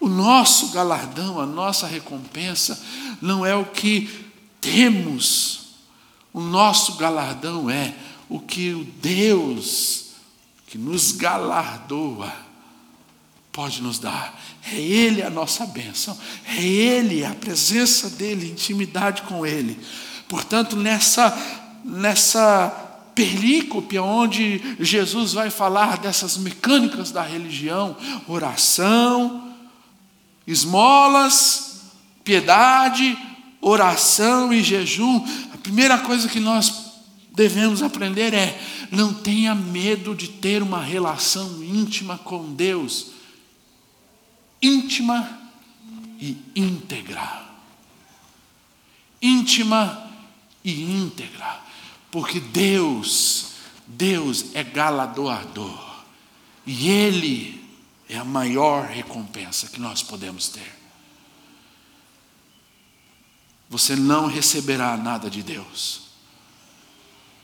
A: O nosso galardão, a nossa recompensa, não é o que temos. O nosso galardão é o que o Deus que nos galardoa pode nos dar. É Ele a nossa bênção, é Ele, a presença dEle, intimidade com Ele. Portanto, nessa, nessa perícope onde Jesus vai falar dessas mecânicas da religião, oração, esmolas, piedade, oração e jejum, a primeira coisa que nós devemos aprender é: não tenha medo de ter uma relação íntima com Deus, íntima e íntegra. Íntima e íntegra, porque Deus, Deus é galardoador, e Ele é a maior recompensa que nós podemos ter. Você não receberá nada de Deus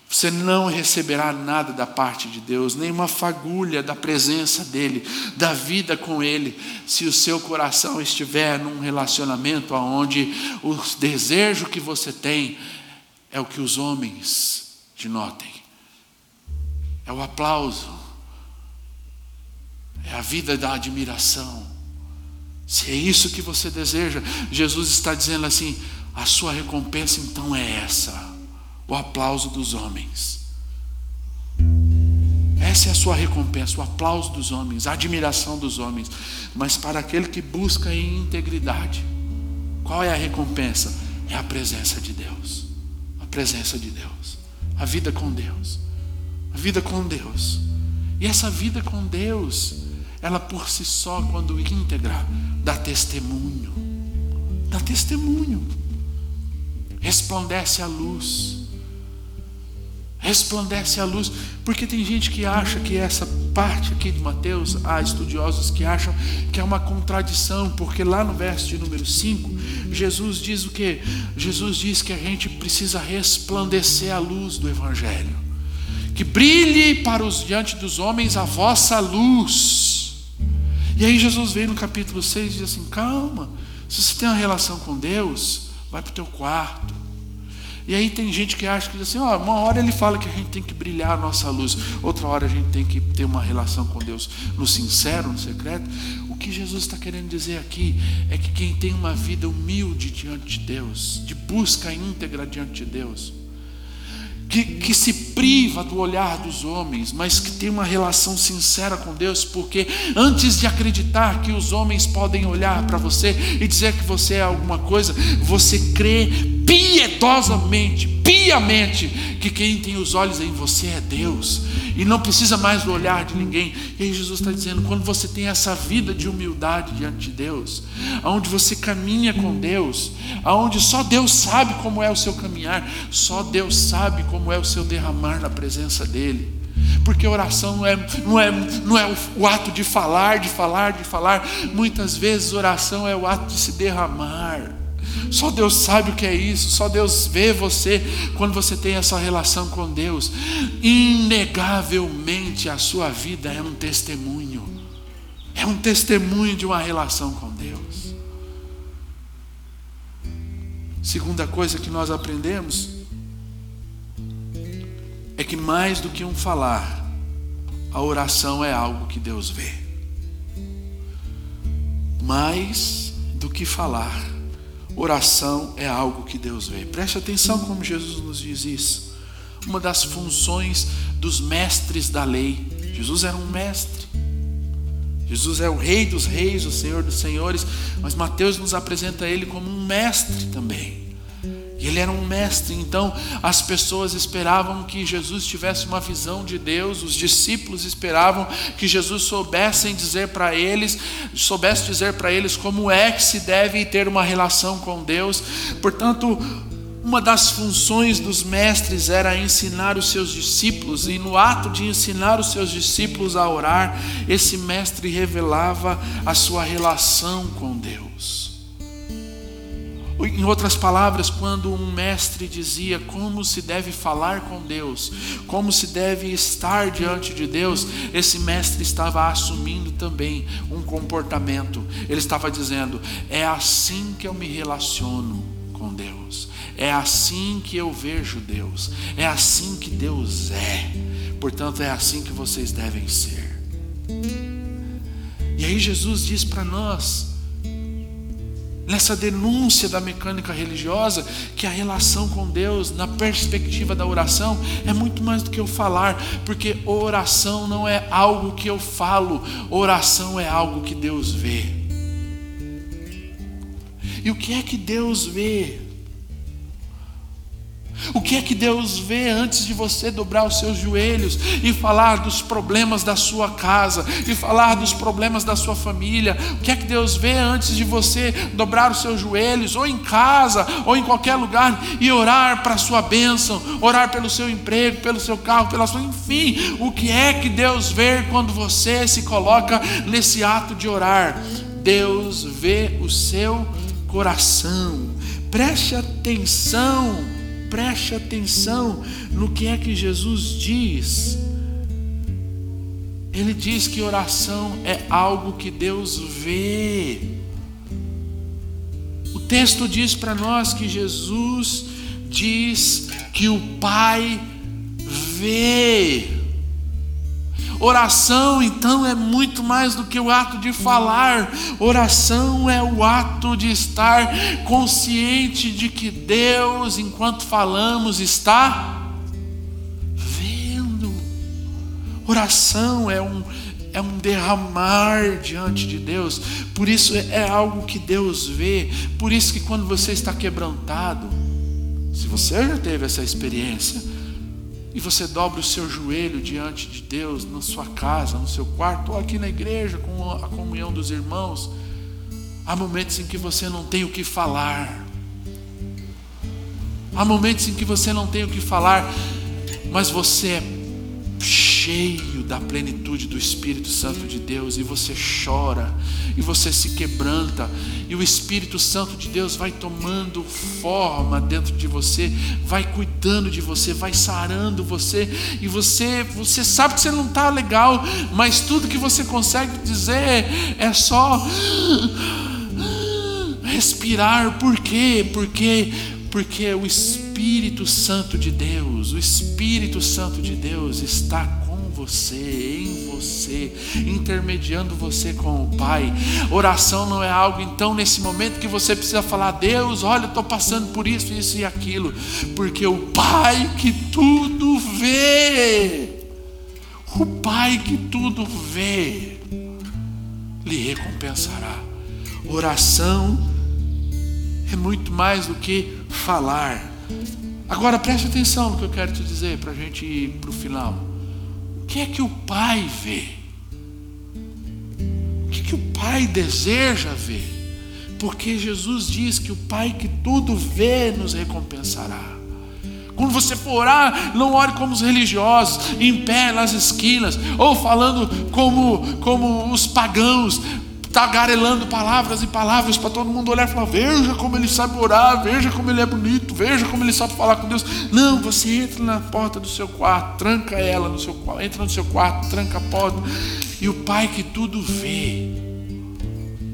A: você não receberá nada da parte de Deus, nenhuma fagulha da presença dEle, da vida com Ele, se o seu coração estiver num relacionamento onde o desejo que você tem é o que os homens te notem, é o aplauso, é a vida da admiração. Se é isso que você deseja, Jesus está dizendo assim: a sua recompensa então é essa o aplauso dos homens. Essa é a sua recompensa, o aplauso dos homens, a admiração dos homens. Mas para aquele que busca em integridade, qual é a recompensa? É a presença de Deus. A presença de Deus. A vida com Deus. A vida com Deus. E essa vida com Deus, ela por si só, quando íntegra, dá testemunho. Dá testemunho. Resplandece a luz resplandece a luz, porque tem gente que acha que essa parte aqui de Mateus, há estudiosos que acham que é uma contradição, porque lá no verso de número 5, Jesus diz o que? Jesus diz que a gente precisa resplandecer a luz do Evangelho, que brilhe para os diante dos homens a vossa luz. E aí Jesus vem no capítulo 6 e diz assim: calma, se você tem uma relação com Deus, vai para o teu quarto e aí tem gente que acha que assim, ó, uma hora ele fala que a gente tem que brilhar a nossa luz, outra hora a gente tem que ter uma relação com Deus no sincero, no secreto. O que Jesus está querendo dizer aqui é que quem tem uma vida humilde diante de Deus, de busca íntegra diante de Deus, que, que se priva do olhar dos homens, mas que tem uma relação sincera com Deus, porque antes de acreditar que os homens podem olhar para você e dizer que você é alguma coisa, você crê piedosamente, piamente, que quem tem os olhos em você é Deus, e não precisa mais do olhar de ninguém. E aí Jesus está dizendo: quando você tem essa vida de humildade diante de Deus, aonde você caminha com Deus, aonde só Deus sabe como é o seu caminhar, só Deus sabe como é o seu derramar na presença dEle. Porque oração não é, não, é, não é o ato de falar, de falar, de falar. Muitas vezes oração é o ato de se derramar. Só Deus sabe o que é isso, só Deus vê você quando você tem essa relação com Deus. Inegavelmente a sua vida é um testemunho, é um testemunho de uma relação com Deus. Segunda coisa que nós aprendemos é que mais do que um falar, a oração é algo que Deus vê. Mais do que falar, Oração é algo que Deus vê. Preste atenção como Jesus nos diz isso. Uma das funções dos mestres da lei. Jesus era um mestre. Jesus é o Rei dos Reis, o Senhor dos Senhores, mas Mateus nos apresenta ele como um mestre também. E ele era um mestre, então as pessoas esperavam que Jesus tivesse uma visão de Deus, os discípulos esperavam que Jesus soubesse dizer para eles, soubesse dizer para eles como é que se deve ter uma relação com Deus. Portanto, uma das funções dos mestres era ensinar os seus discípulos, e no ato de ensinar os seus discípulos a orar, esse mestre revelava a sua relação com Deus. Em outras palavras, quando um mestre dizia como se deve falar com Deus, como se deve estar diante de Deus, esse mestre estava assumindo também um comportamento. Ele estava dizendo: é assim que eu me relaciono com Deus. É assim que eu vejo Deus. É assim que Deus é. Portanto, é assim que vocês devem ser. E aí Jesus diz para nós, nessa denúncia da mecânica religiosa, que a relação com Deus, na perspectiva da oração, é muito mais do que eu falar, porque oração não é algo que eu falo, oração é algo que Deus vê. E o que é que Deus vê? O que é que Deus vê antes de você dobrar os seus joelhos e falar dos problemas da sua casa, e falar dos problemas da sua família? O que é que Deus vê antes de você dobrar os seus joelhos, ou em casa, ou em qualquer lugar, e orar para a sua bênção, orar pelo seu emprego, pelo seu carro, pela sua. Enfim, o que é que Deus vê quando você se coloca nesse ato de orar? Deus vê o seu coração. Preste atenção Preste atenção no que é que Jesus diz. Ele diz que oração é algo que Deus vê. O texto diz para nós que Jesus diz que o Pai vê. Oração, então, é muito mais do que o ato de falar. Oração é o ato de estar consciente de que Deus, enquanto falamos, está vendo. Oração é um, é um derramar diante de Deus. Por isso é, é algo que Deus vê. Por isso que quando você está quebrantado, se você já teve essa experiência, e você dobra o seu joelho diante de Deus, na sua casa, no seu quarto, ou aqui na igreja, com a comunhão dos irmãos, há momentos em que você não tem o que falar, há momentos em que você não tem o que falar, mas você é cheio da plenitude do Espírito Santo de Deus e você chora e você se quebranta e o Espírito Santo de Deus vai tomando forma dentro de você, vai cuidando de você, vai sarando você e você você sabe que você não está legal, mas tudo que você consegue dizer é só respirar. Por quê? Porque porque o Espírito Santo de Deus, o Espírito Santo de Deus está você, em você, intermediando você com o Pai. Oração não é algo, então, nesse momento que você precisa falar: Deus, olha, eu estou passando por isso, isso e aquilo, porque o Pai que tudo vê, o Pai que tudo vê, lhe recompensará. Oração é muito mais do que falar. Agora preste atenção no que eu quero te dizer para a gente ir para o final que é que o Pai vê? O que, é que o Pai deseja ver? Porque Jesus diz que o Pai que tudo vê nos recompensará. Quando você for orar, não ore como os religiosos, em pé nas esquinas, ou falando como, como os pagãos, tagarelando palavras e palavras para todo mundo olhar e falar: Veja como ele sabe orar, veja como ele é bonito, veja como ele sabe falar com Deus. Não, você entra na porta do seu quarto, tranca ela no seu quarto, entra no seu quarto, tranca a porta, e o Pai que tudo vê,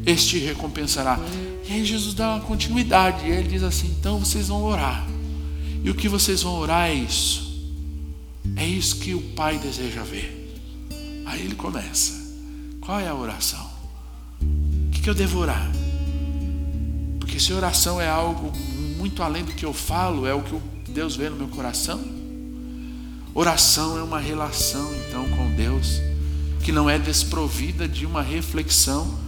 A: este recompensará. E aí Jesus dá uma continuidade, e ele diz assim: Então vocês vão orar, e o que vocês vão orar é isso, é isso que o Pai deseja ver. Aí ele começa: Qual é a oração? Que eu devo orar? Porque se oração é algo muito além do que eu falo, é o que Deus vê no meu coração. Oração é uma relação então com Deus que não é desprovida de uma reflexão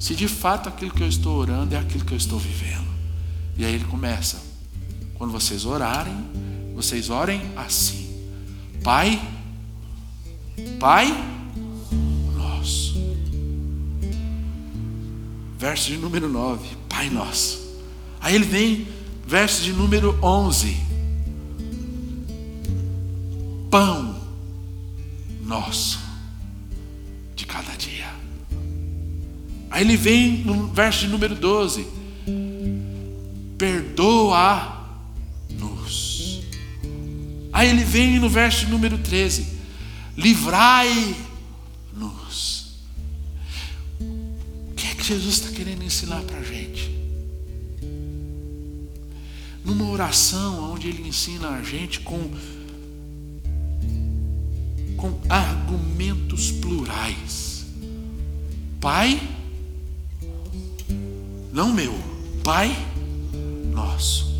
A: se de fato aquilo que eu estou orando é aquilo que eu estou vivendo. E aí ele começa: quando vocês orarem, vocês orem assim: Pai, Pai Verso de número 9, Pai nosso. Aí ele vem, verso de número 11. Pão nosso de cada dia. Aí ele vem no verso de número 12. Perdoa-nos. Aí ele vem no verso de número 13. Livrai-nos. Jesus está querendo ensinar para a gente? Numa oração onde ele ensina a gente com com argumentos plurais. Pai, não meu, Pai nosso.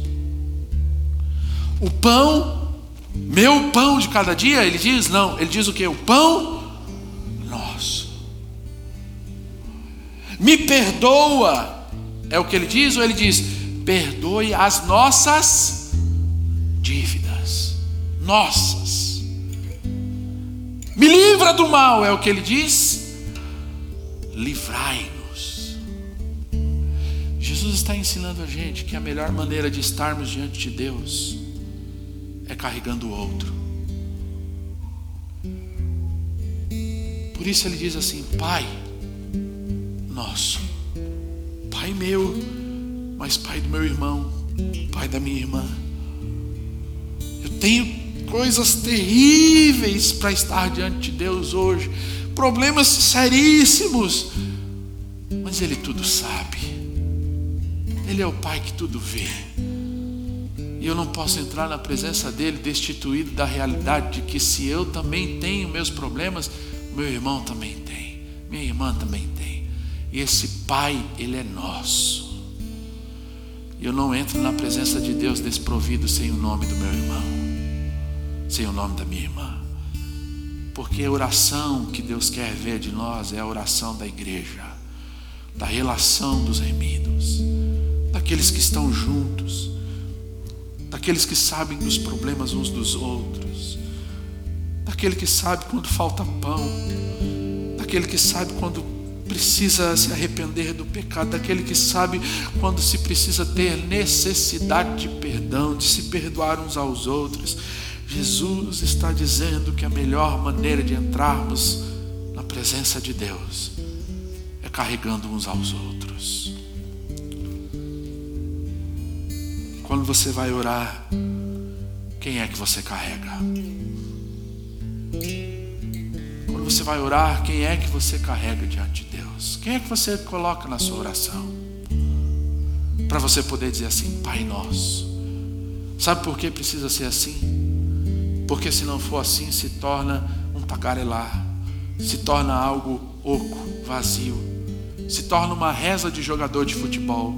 A: O pão, meu pão de cada dia, ele diz, não, ele diz o que? O pão Me perdoa, é o que ele diz, ou ele diz, perdoe as nossas dívidas, nossas. Me livra do mal, é o que ele diz, livrai Jesus está ensinando a gente que a melhor maneira de estarmos diante de Deus é carregando o outro. Por isso ele diz assim: Pai nosso, Pai meu, mas Pai do meu irmão, Pai da minha irmã. Eu tenho coisas terríveis para estar diante de Deus hoje, problemas seríssimos, mas Ele tudo sabe. Ele é o Pai que tudo vê. E eu não posso entrar na presença dele destituído da realidade de que se eu também tenho meus problemas, meu irmão também tem, minha irmã também tem. E esse Pai, ele é nosso. Eu não entro na presença de Deus desprovido sem o nome do meu irmão, sem o nome da minha irmã. Porque a oração que Deus quer ver de nós é a oração da igreja, da relação dos remidos daqueles que estão juntos, daqueles que sabem dos problemas uns dos outros, daquele que sabe quando falta pão, daquele que sabe quando precisa se arrepender do pecado, daquele que sabe quando se precisa ter necessidade de perdão, de se perdoar uns aos outros. Jesus está dizendo que a melhor maneira de entrarmos na presença de Deus é carregando uns aos outros. Quando você vai orar, quem é que você carrega? Quando você vai orar, quem é que você carrega diante de Deus? Quem é que você coloca na sua oração? Para você poder dizer assim, Pai Nosso. Sabe por que precisa ser assim? Porque se não for assim, se torna um tagarelar, se torna algo oco, vazio, se torna uma reza de jogador de futebol.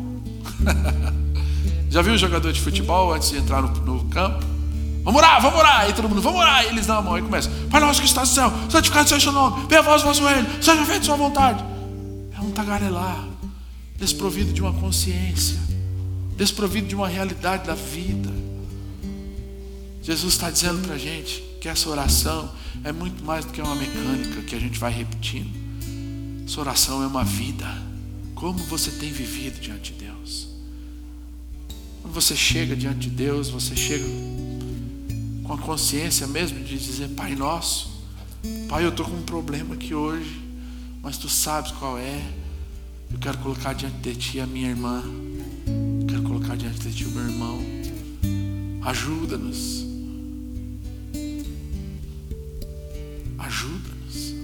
A: <laughs> Já viu o jogador de futebol antes de entrar no, campo? Vamos orar, vamos orar. Aí todo mundo, vamos orar. E eles dão a mão e começam. Pai nosso que está no céu, santificado seja o nome. Venha a voz do vosso reino, seja feita sua vontade. Tagarelar, desprovido de uma consciência, desprovido de uma realidade da vida. Jesus está dizendo para a gente que essa oração é muito mais do que uma mecânica que a gente vai repetindo. Essa oração é uma vida. Como você tem vivido diante de Deus? Quando você chega diante de Deus, você chega com a consciência mesmo de dizer: Pai Nosso, Pai, eu estou com um problema aqui hoje, mas tu sabes qual é. Eu quero colocar diante de Ti a minha irmã, eu quero colocar diante de Ti o meu irmão. Ajuda-nos. Ajuda-nos.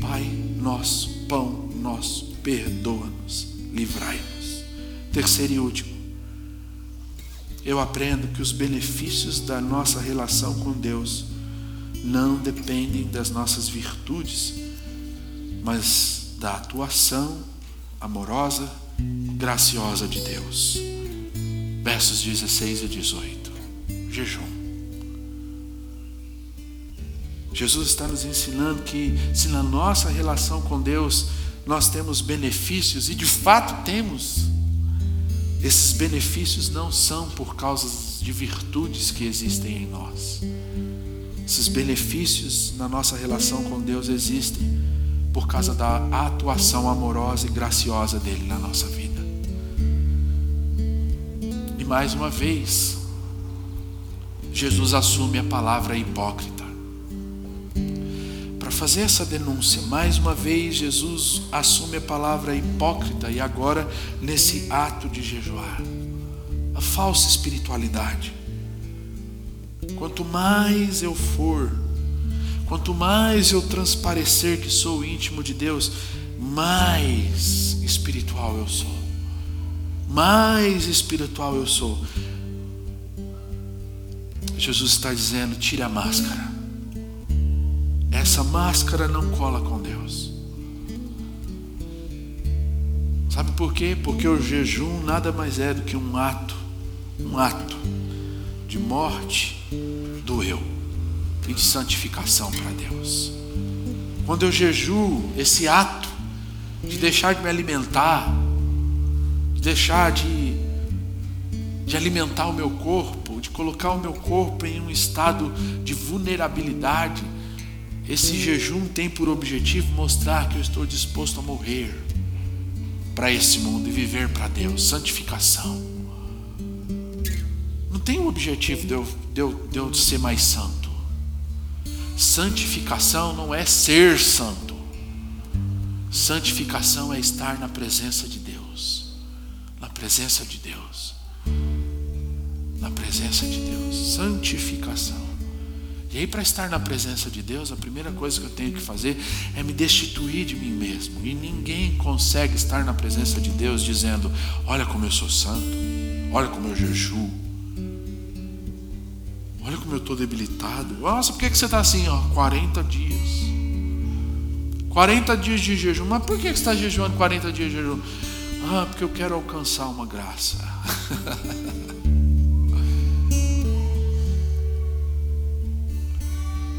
A: Pai nosso, pão nosso, perdoa-nos, livrai-nos. Terceiro e último eu aprendo que os benefícios da nossa relação com Deus não dependem das nossas virtudes, mas da atuação amorosa, graciosa de Deus. Versos 16 e 18. Jejum. Jesus está nos ensinando que se na nossa relação com Deus nós temos benefícios, e de fato temos, esses benefícios não são por causa de virtudes que existem em nós. Esses benefícios na nossa relação com Deus existem por causa da atuação amorosa e graciosa dele na nossa vida. E mais uma vez, Jesus assume a palavra hipócrita. Para fazer essa denúncia, mais uma vez, Jesus assume a palavra hipócrita e agora nesse ato de jejuar. A falsa espiritualidade. Quanto mais eu for, quanto mais eu transparecer que sou íntimo de Deus, mais espiritual eu sou. Mais espiritual eu sou. Jesus está dizendo: tire a máscara. Essa máscara não cola com Deus. Sabe por quê? Porque o jejum nada mais é do que um ato, um ato de morte do eu e de santificação para Deus. Quando eu jejuo, esse ato de deixar de me alimentar, de deixar de, de alimentar o meu corpo, de colocar o meu corpo em um estado de vulnerabilidade, esse jejum tem por objetivo mostrar que eu estou disposto a morrer para esse mundo e viver para Deus, santificação tem o objetivo de eu, de, eu, de eu ser mais santo. Santificação não é ser santo. Santificação é estar na presença de Deus. Na presença de Deus. Na presença de Deus. Santificação. E aí, para estar na presença de Deus, a primeira coisa que eu tenho que fazer é me destituir de mim mesmo. E ninguém consegue estar na presença de Deus dizendo: Olha como eu sou santo, olha como eu jejuo, como eu estou debilitado. Nossa, por que, você está assim? Ó, 40 dias. 40 dias de jejum. Mas por que, que você está jejuando 40 dias de jejum? Ah, porque eu quero alcançar uma graça. <laughs>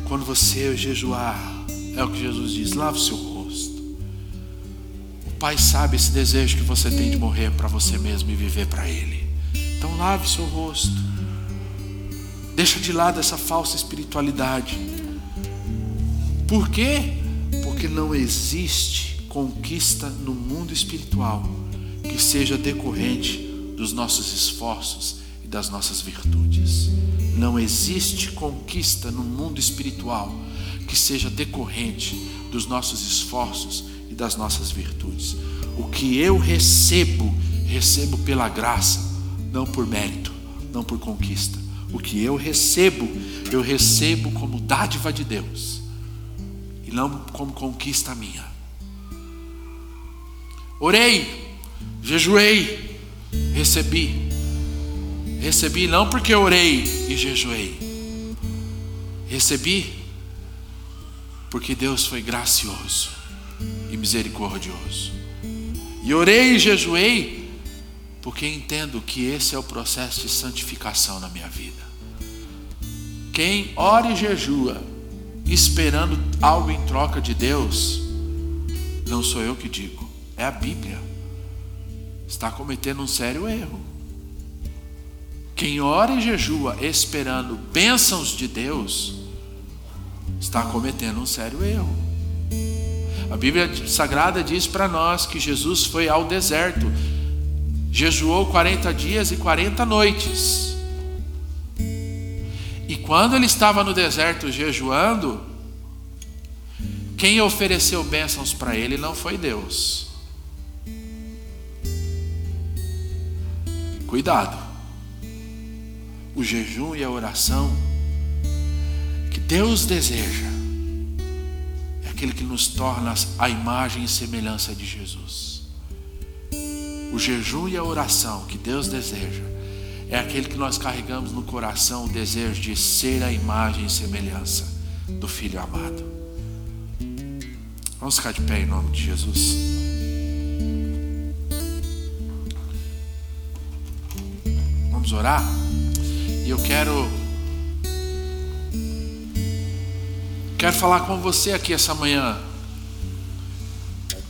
A: Quando você jejuar, é o que Jesus diz: lave o seu rosto. O Pai sabe esse desejo que você tem de morrer para você mesmo e viver para Ele. Então, lave o seu rosto. Deixa de lado essa falsa espiritualidade. Por quê? Porque não existe conquista no mundo espiritual que seja decorrente dos nossos esforços e das nossas virtudes. Não existe conquista no mundo espiritual que seja decorrente dos nossos esforços e das nossas virtudes. O que eu recebo, recebo pela graça, não por mérito, não por conquista. O que eu recebo, eu recebo como dádiva de Deus e não como conquista minha. Orei, jejuei, recebi. Recebi não porque orei e jejuei. Recebi porque Deus foi gracioso e misericordioso. E orei e jejuei porque entendo que esse é o processo de santificação na minha vida. Quem ora e jejua, esperando algo em troca de Deus, não sou eu que digo, é a Bíblia. Está cometendo um sério erro. Quem ora e jejua esperando bênçãos de Deus, está cometendo um sério erro. A Bíblia Sagrada diz para nós que Jesus foi ao deserto jejuou 40 dias e 40 noites. E quando ele estava no deserto jejuando, quem ofereceu bênçãos para ele não foi Deus. Cuidado. O jejum e a oração que Deus deseja é aquele que nos torna a imagem e semelhança de Jesus. O jejum e a oração que Deus deseja é aquele que nós carregamos no coração o desejo de ser a imagem e semelhança do Filho amado. Vamos ficar de pé em nome de Jesus. Vamos orar? E eu quero Quero falar com você aqui essa manhã.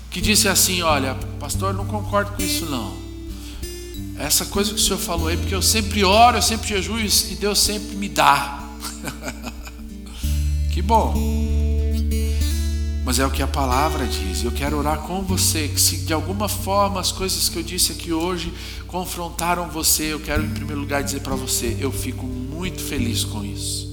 A: Que disse assim: Olha, pastor, não concordo com isso não. Essa coisa que o senhor falou aí, porque eu sempre oro, eu sempre jejuo e Deus sempre me dá. <laughs> que bom. Mas é o que a palavra diz. Eu quero orar com você. Que se de alguma forma as coisas que eu disse aqui hoje confrontaram você, eu quero em primeiro lugar dizer para você: eu fico muito feliz com isso.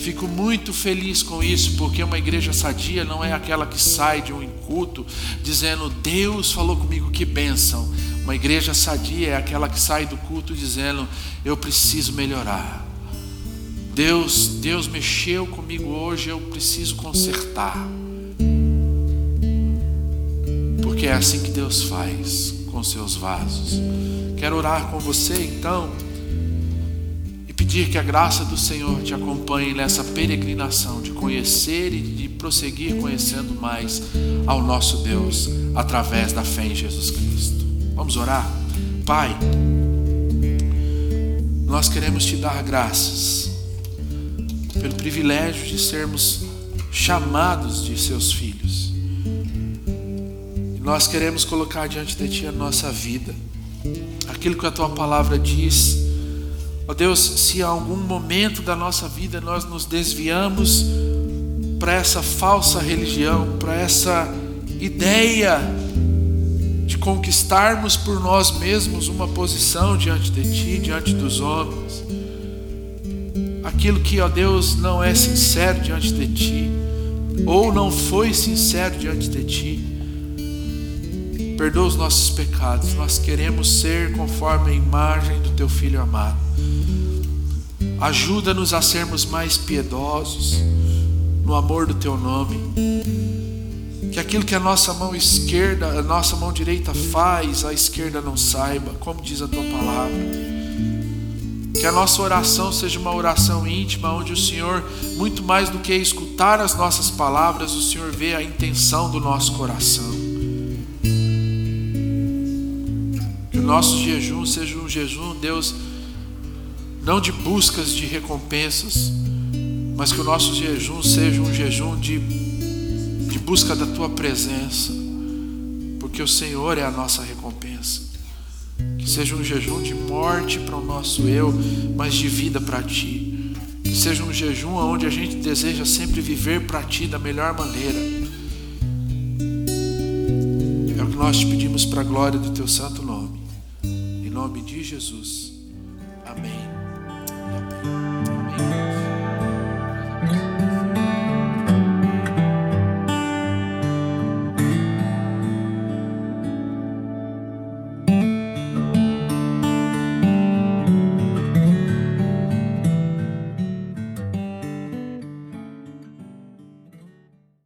A: Fico muito feliz com isso, porque uma igreja sadia não é aquela que sai de um culto dizendo Deus falou comigo, que bênção. Uma igreja sadia é aquela que sai do culto dizendo eu preciso melhorar. Deus, Deus mexeu comigo hoje, eu preciso consertar. Porque é assim que Deus faz com seus vasos. Quero orar com você então pedir que a graça do Senhor te acompanhe nessa peregrinação de conhecer e de prosseguir conhecendo mais ao nosso Deus através da fé em Jesus Cristo. Vamos orar? Pai, nós queremos te dar graças pelo privilégio de sermos chamados de seus filhos nós queremos colocar diante de Ti a nossa vida, aquilo que a Tua palavra diz. Ó Deus, se algum momento da nossa vida nós nos desviamos para essa falsa religião, para essa ideia de conquistarmos por nós mesmos uma posição diante de Ti, diante dos homens, aquilo que, ó Deus, não é sincero diante de Ti, ou não foi sincero diante de Ti, Perdoa os nossos pecados. Nós queremos ser conforme a imagem do teu filho amado. Ajuda-nos a sermos mais piedosos no amor do teu nome. Que aquilo que a nossa mão esquerda, a nossa mão direita faz, a esquerda não saiba, como diz a tua palavra. Que a nossa oração seja uma oração íntima, onde o Senhor, muito mais do que escutar as nossas palavras, o Senhor vê a intenção do nosso coração. nosso jejum seja um jejum, Deus, não de buscas de recompensas, mas que o nosso jejum seja um jejum de, de busca da tua presença, porque o Senhor é a nossa recompensa. Que seja um jejum de morte para o nosso eu, mas de vida para ti. Que seja um jejum onde a gente deseja sempre viver para ti da melhor maneira. É o que nós te pedimos para a glória do teu santo nome nome de Jesus. Amém.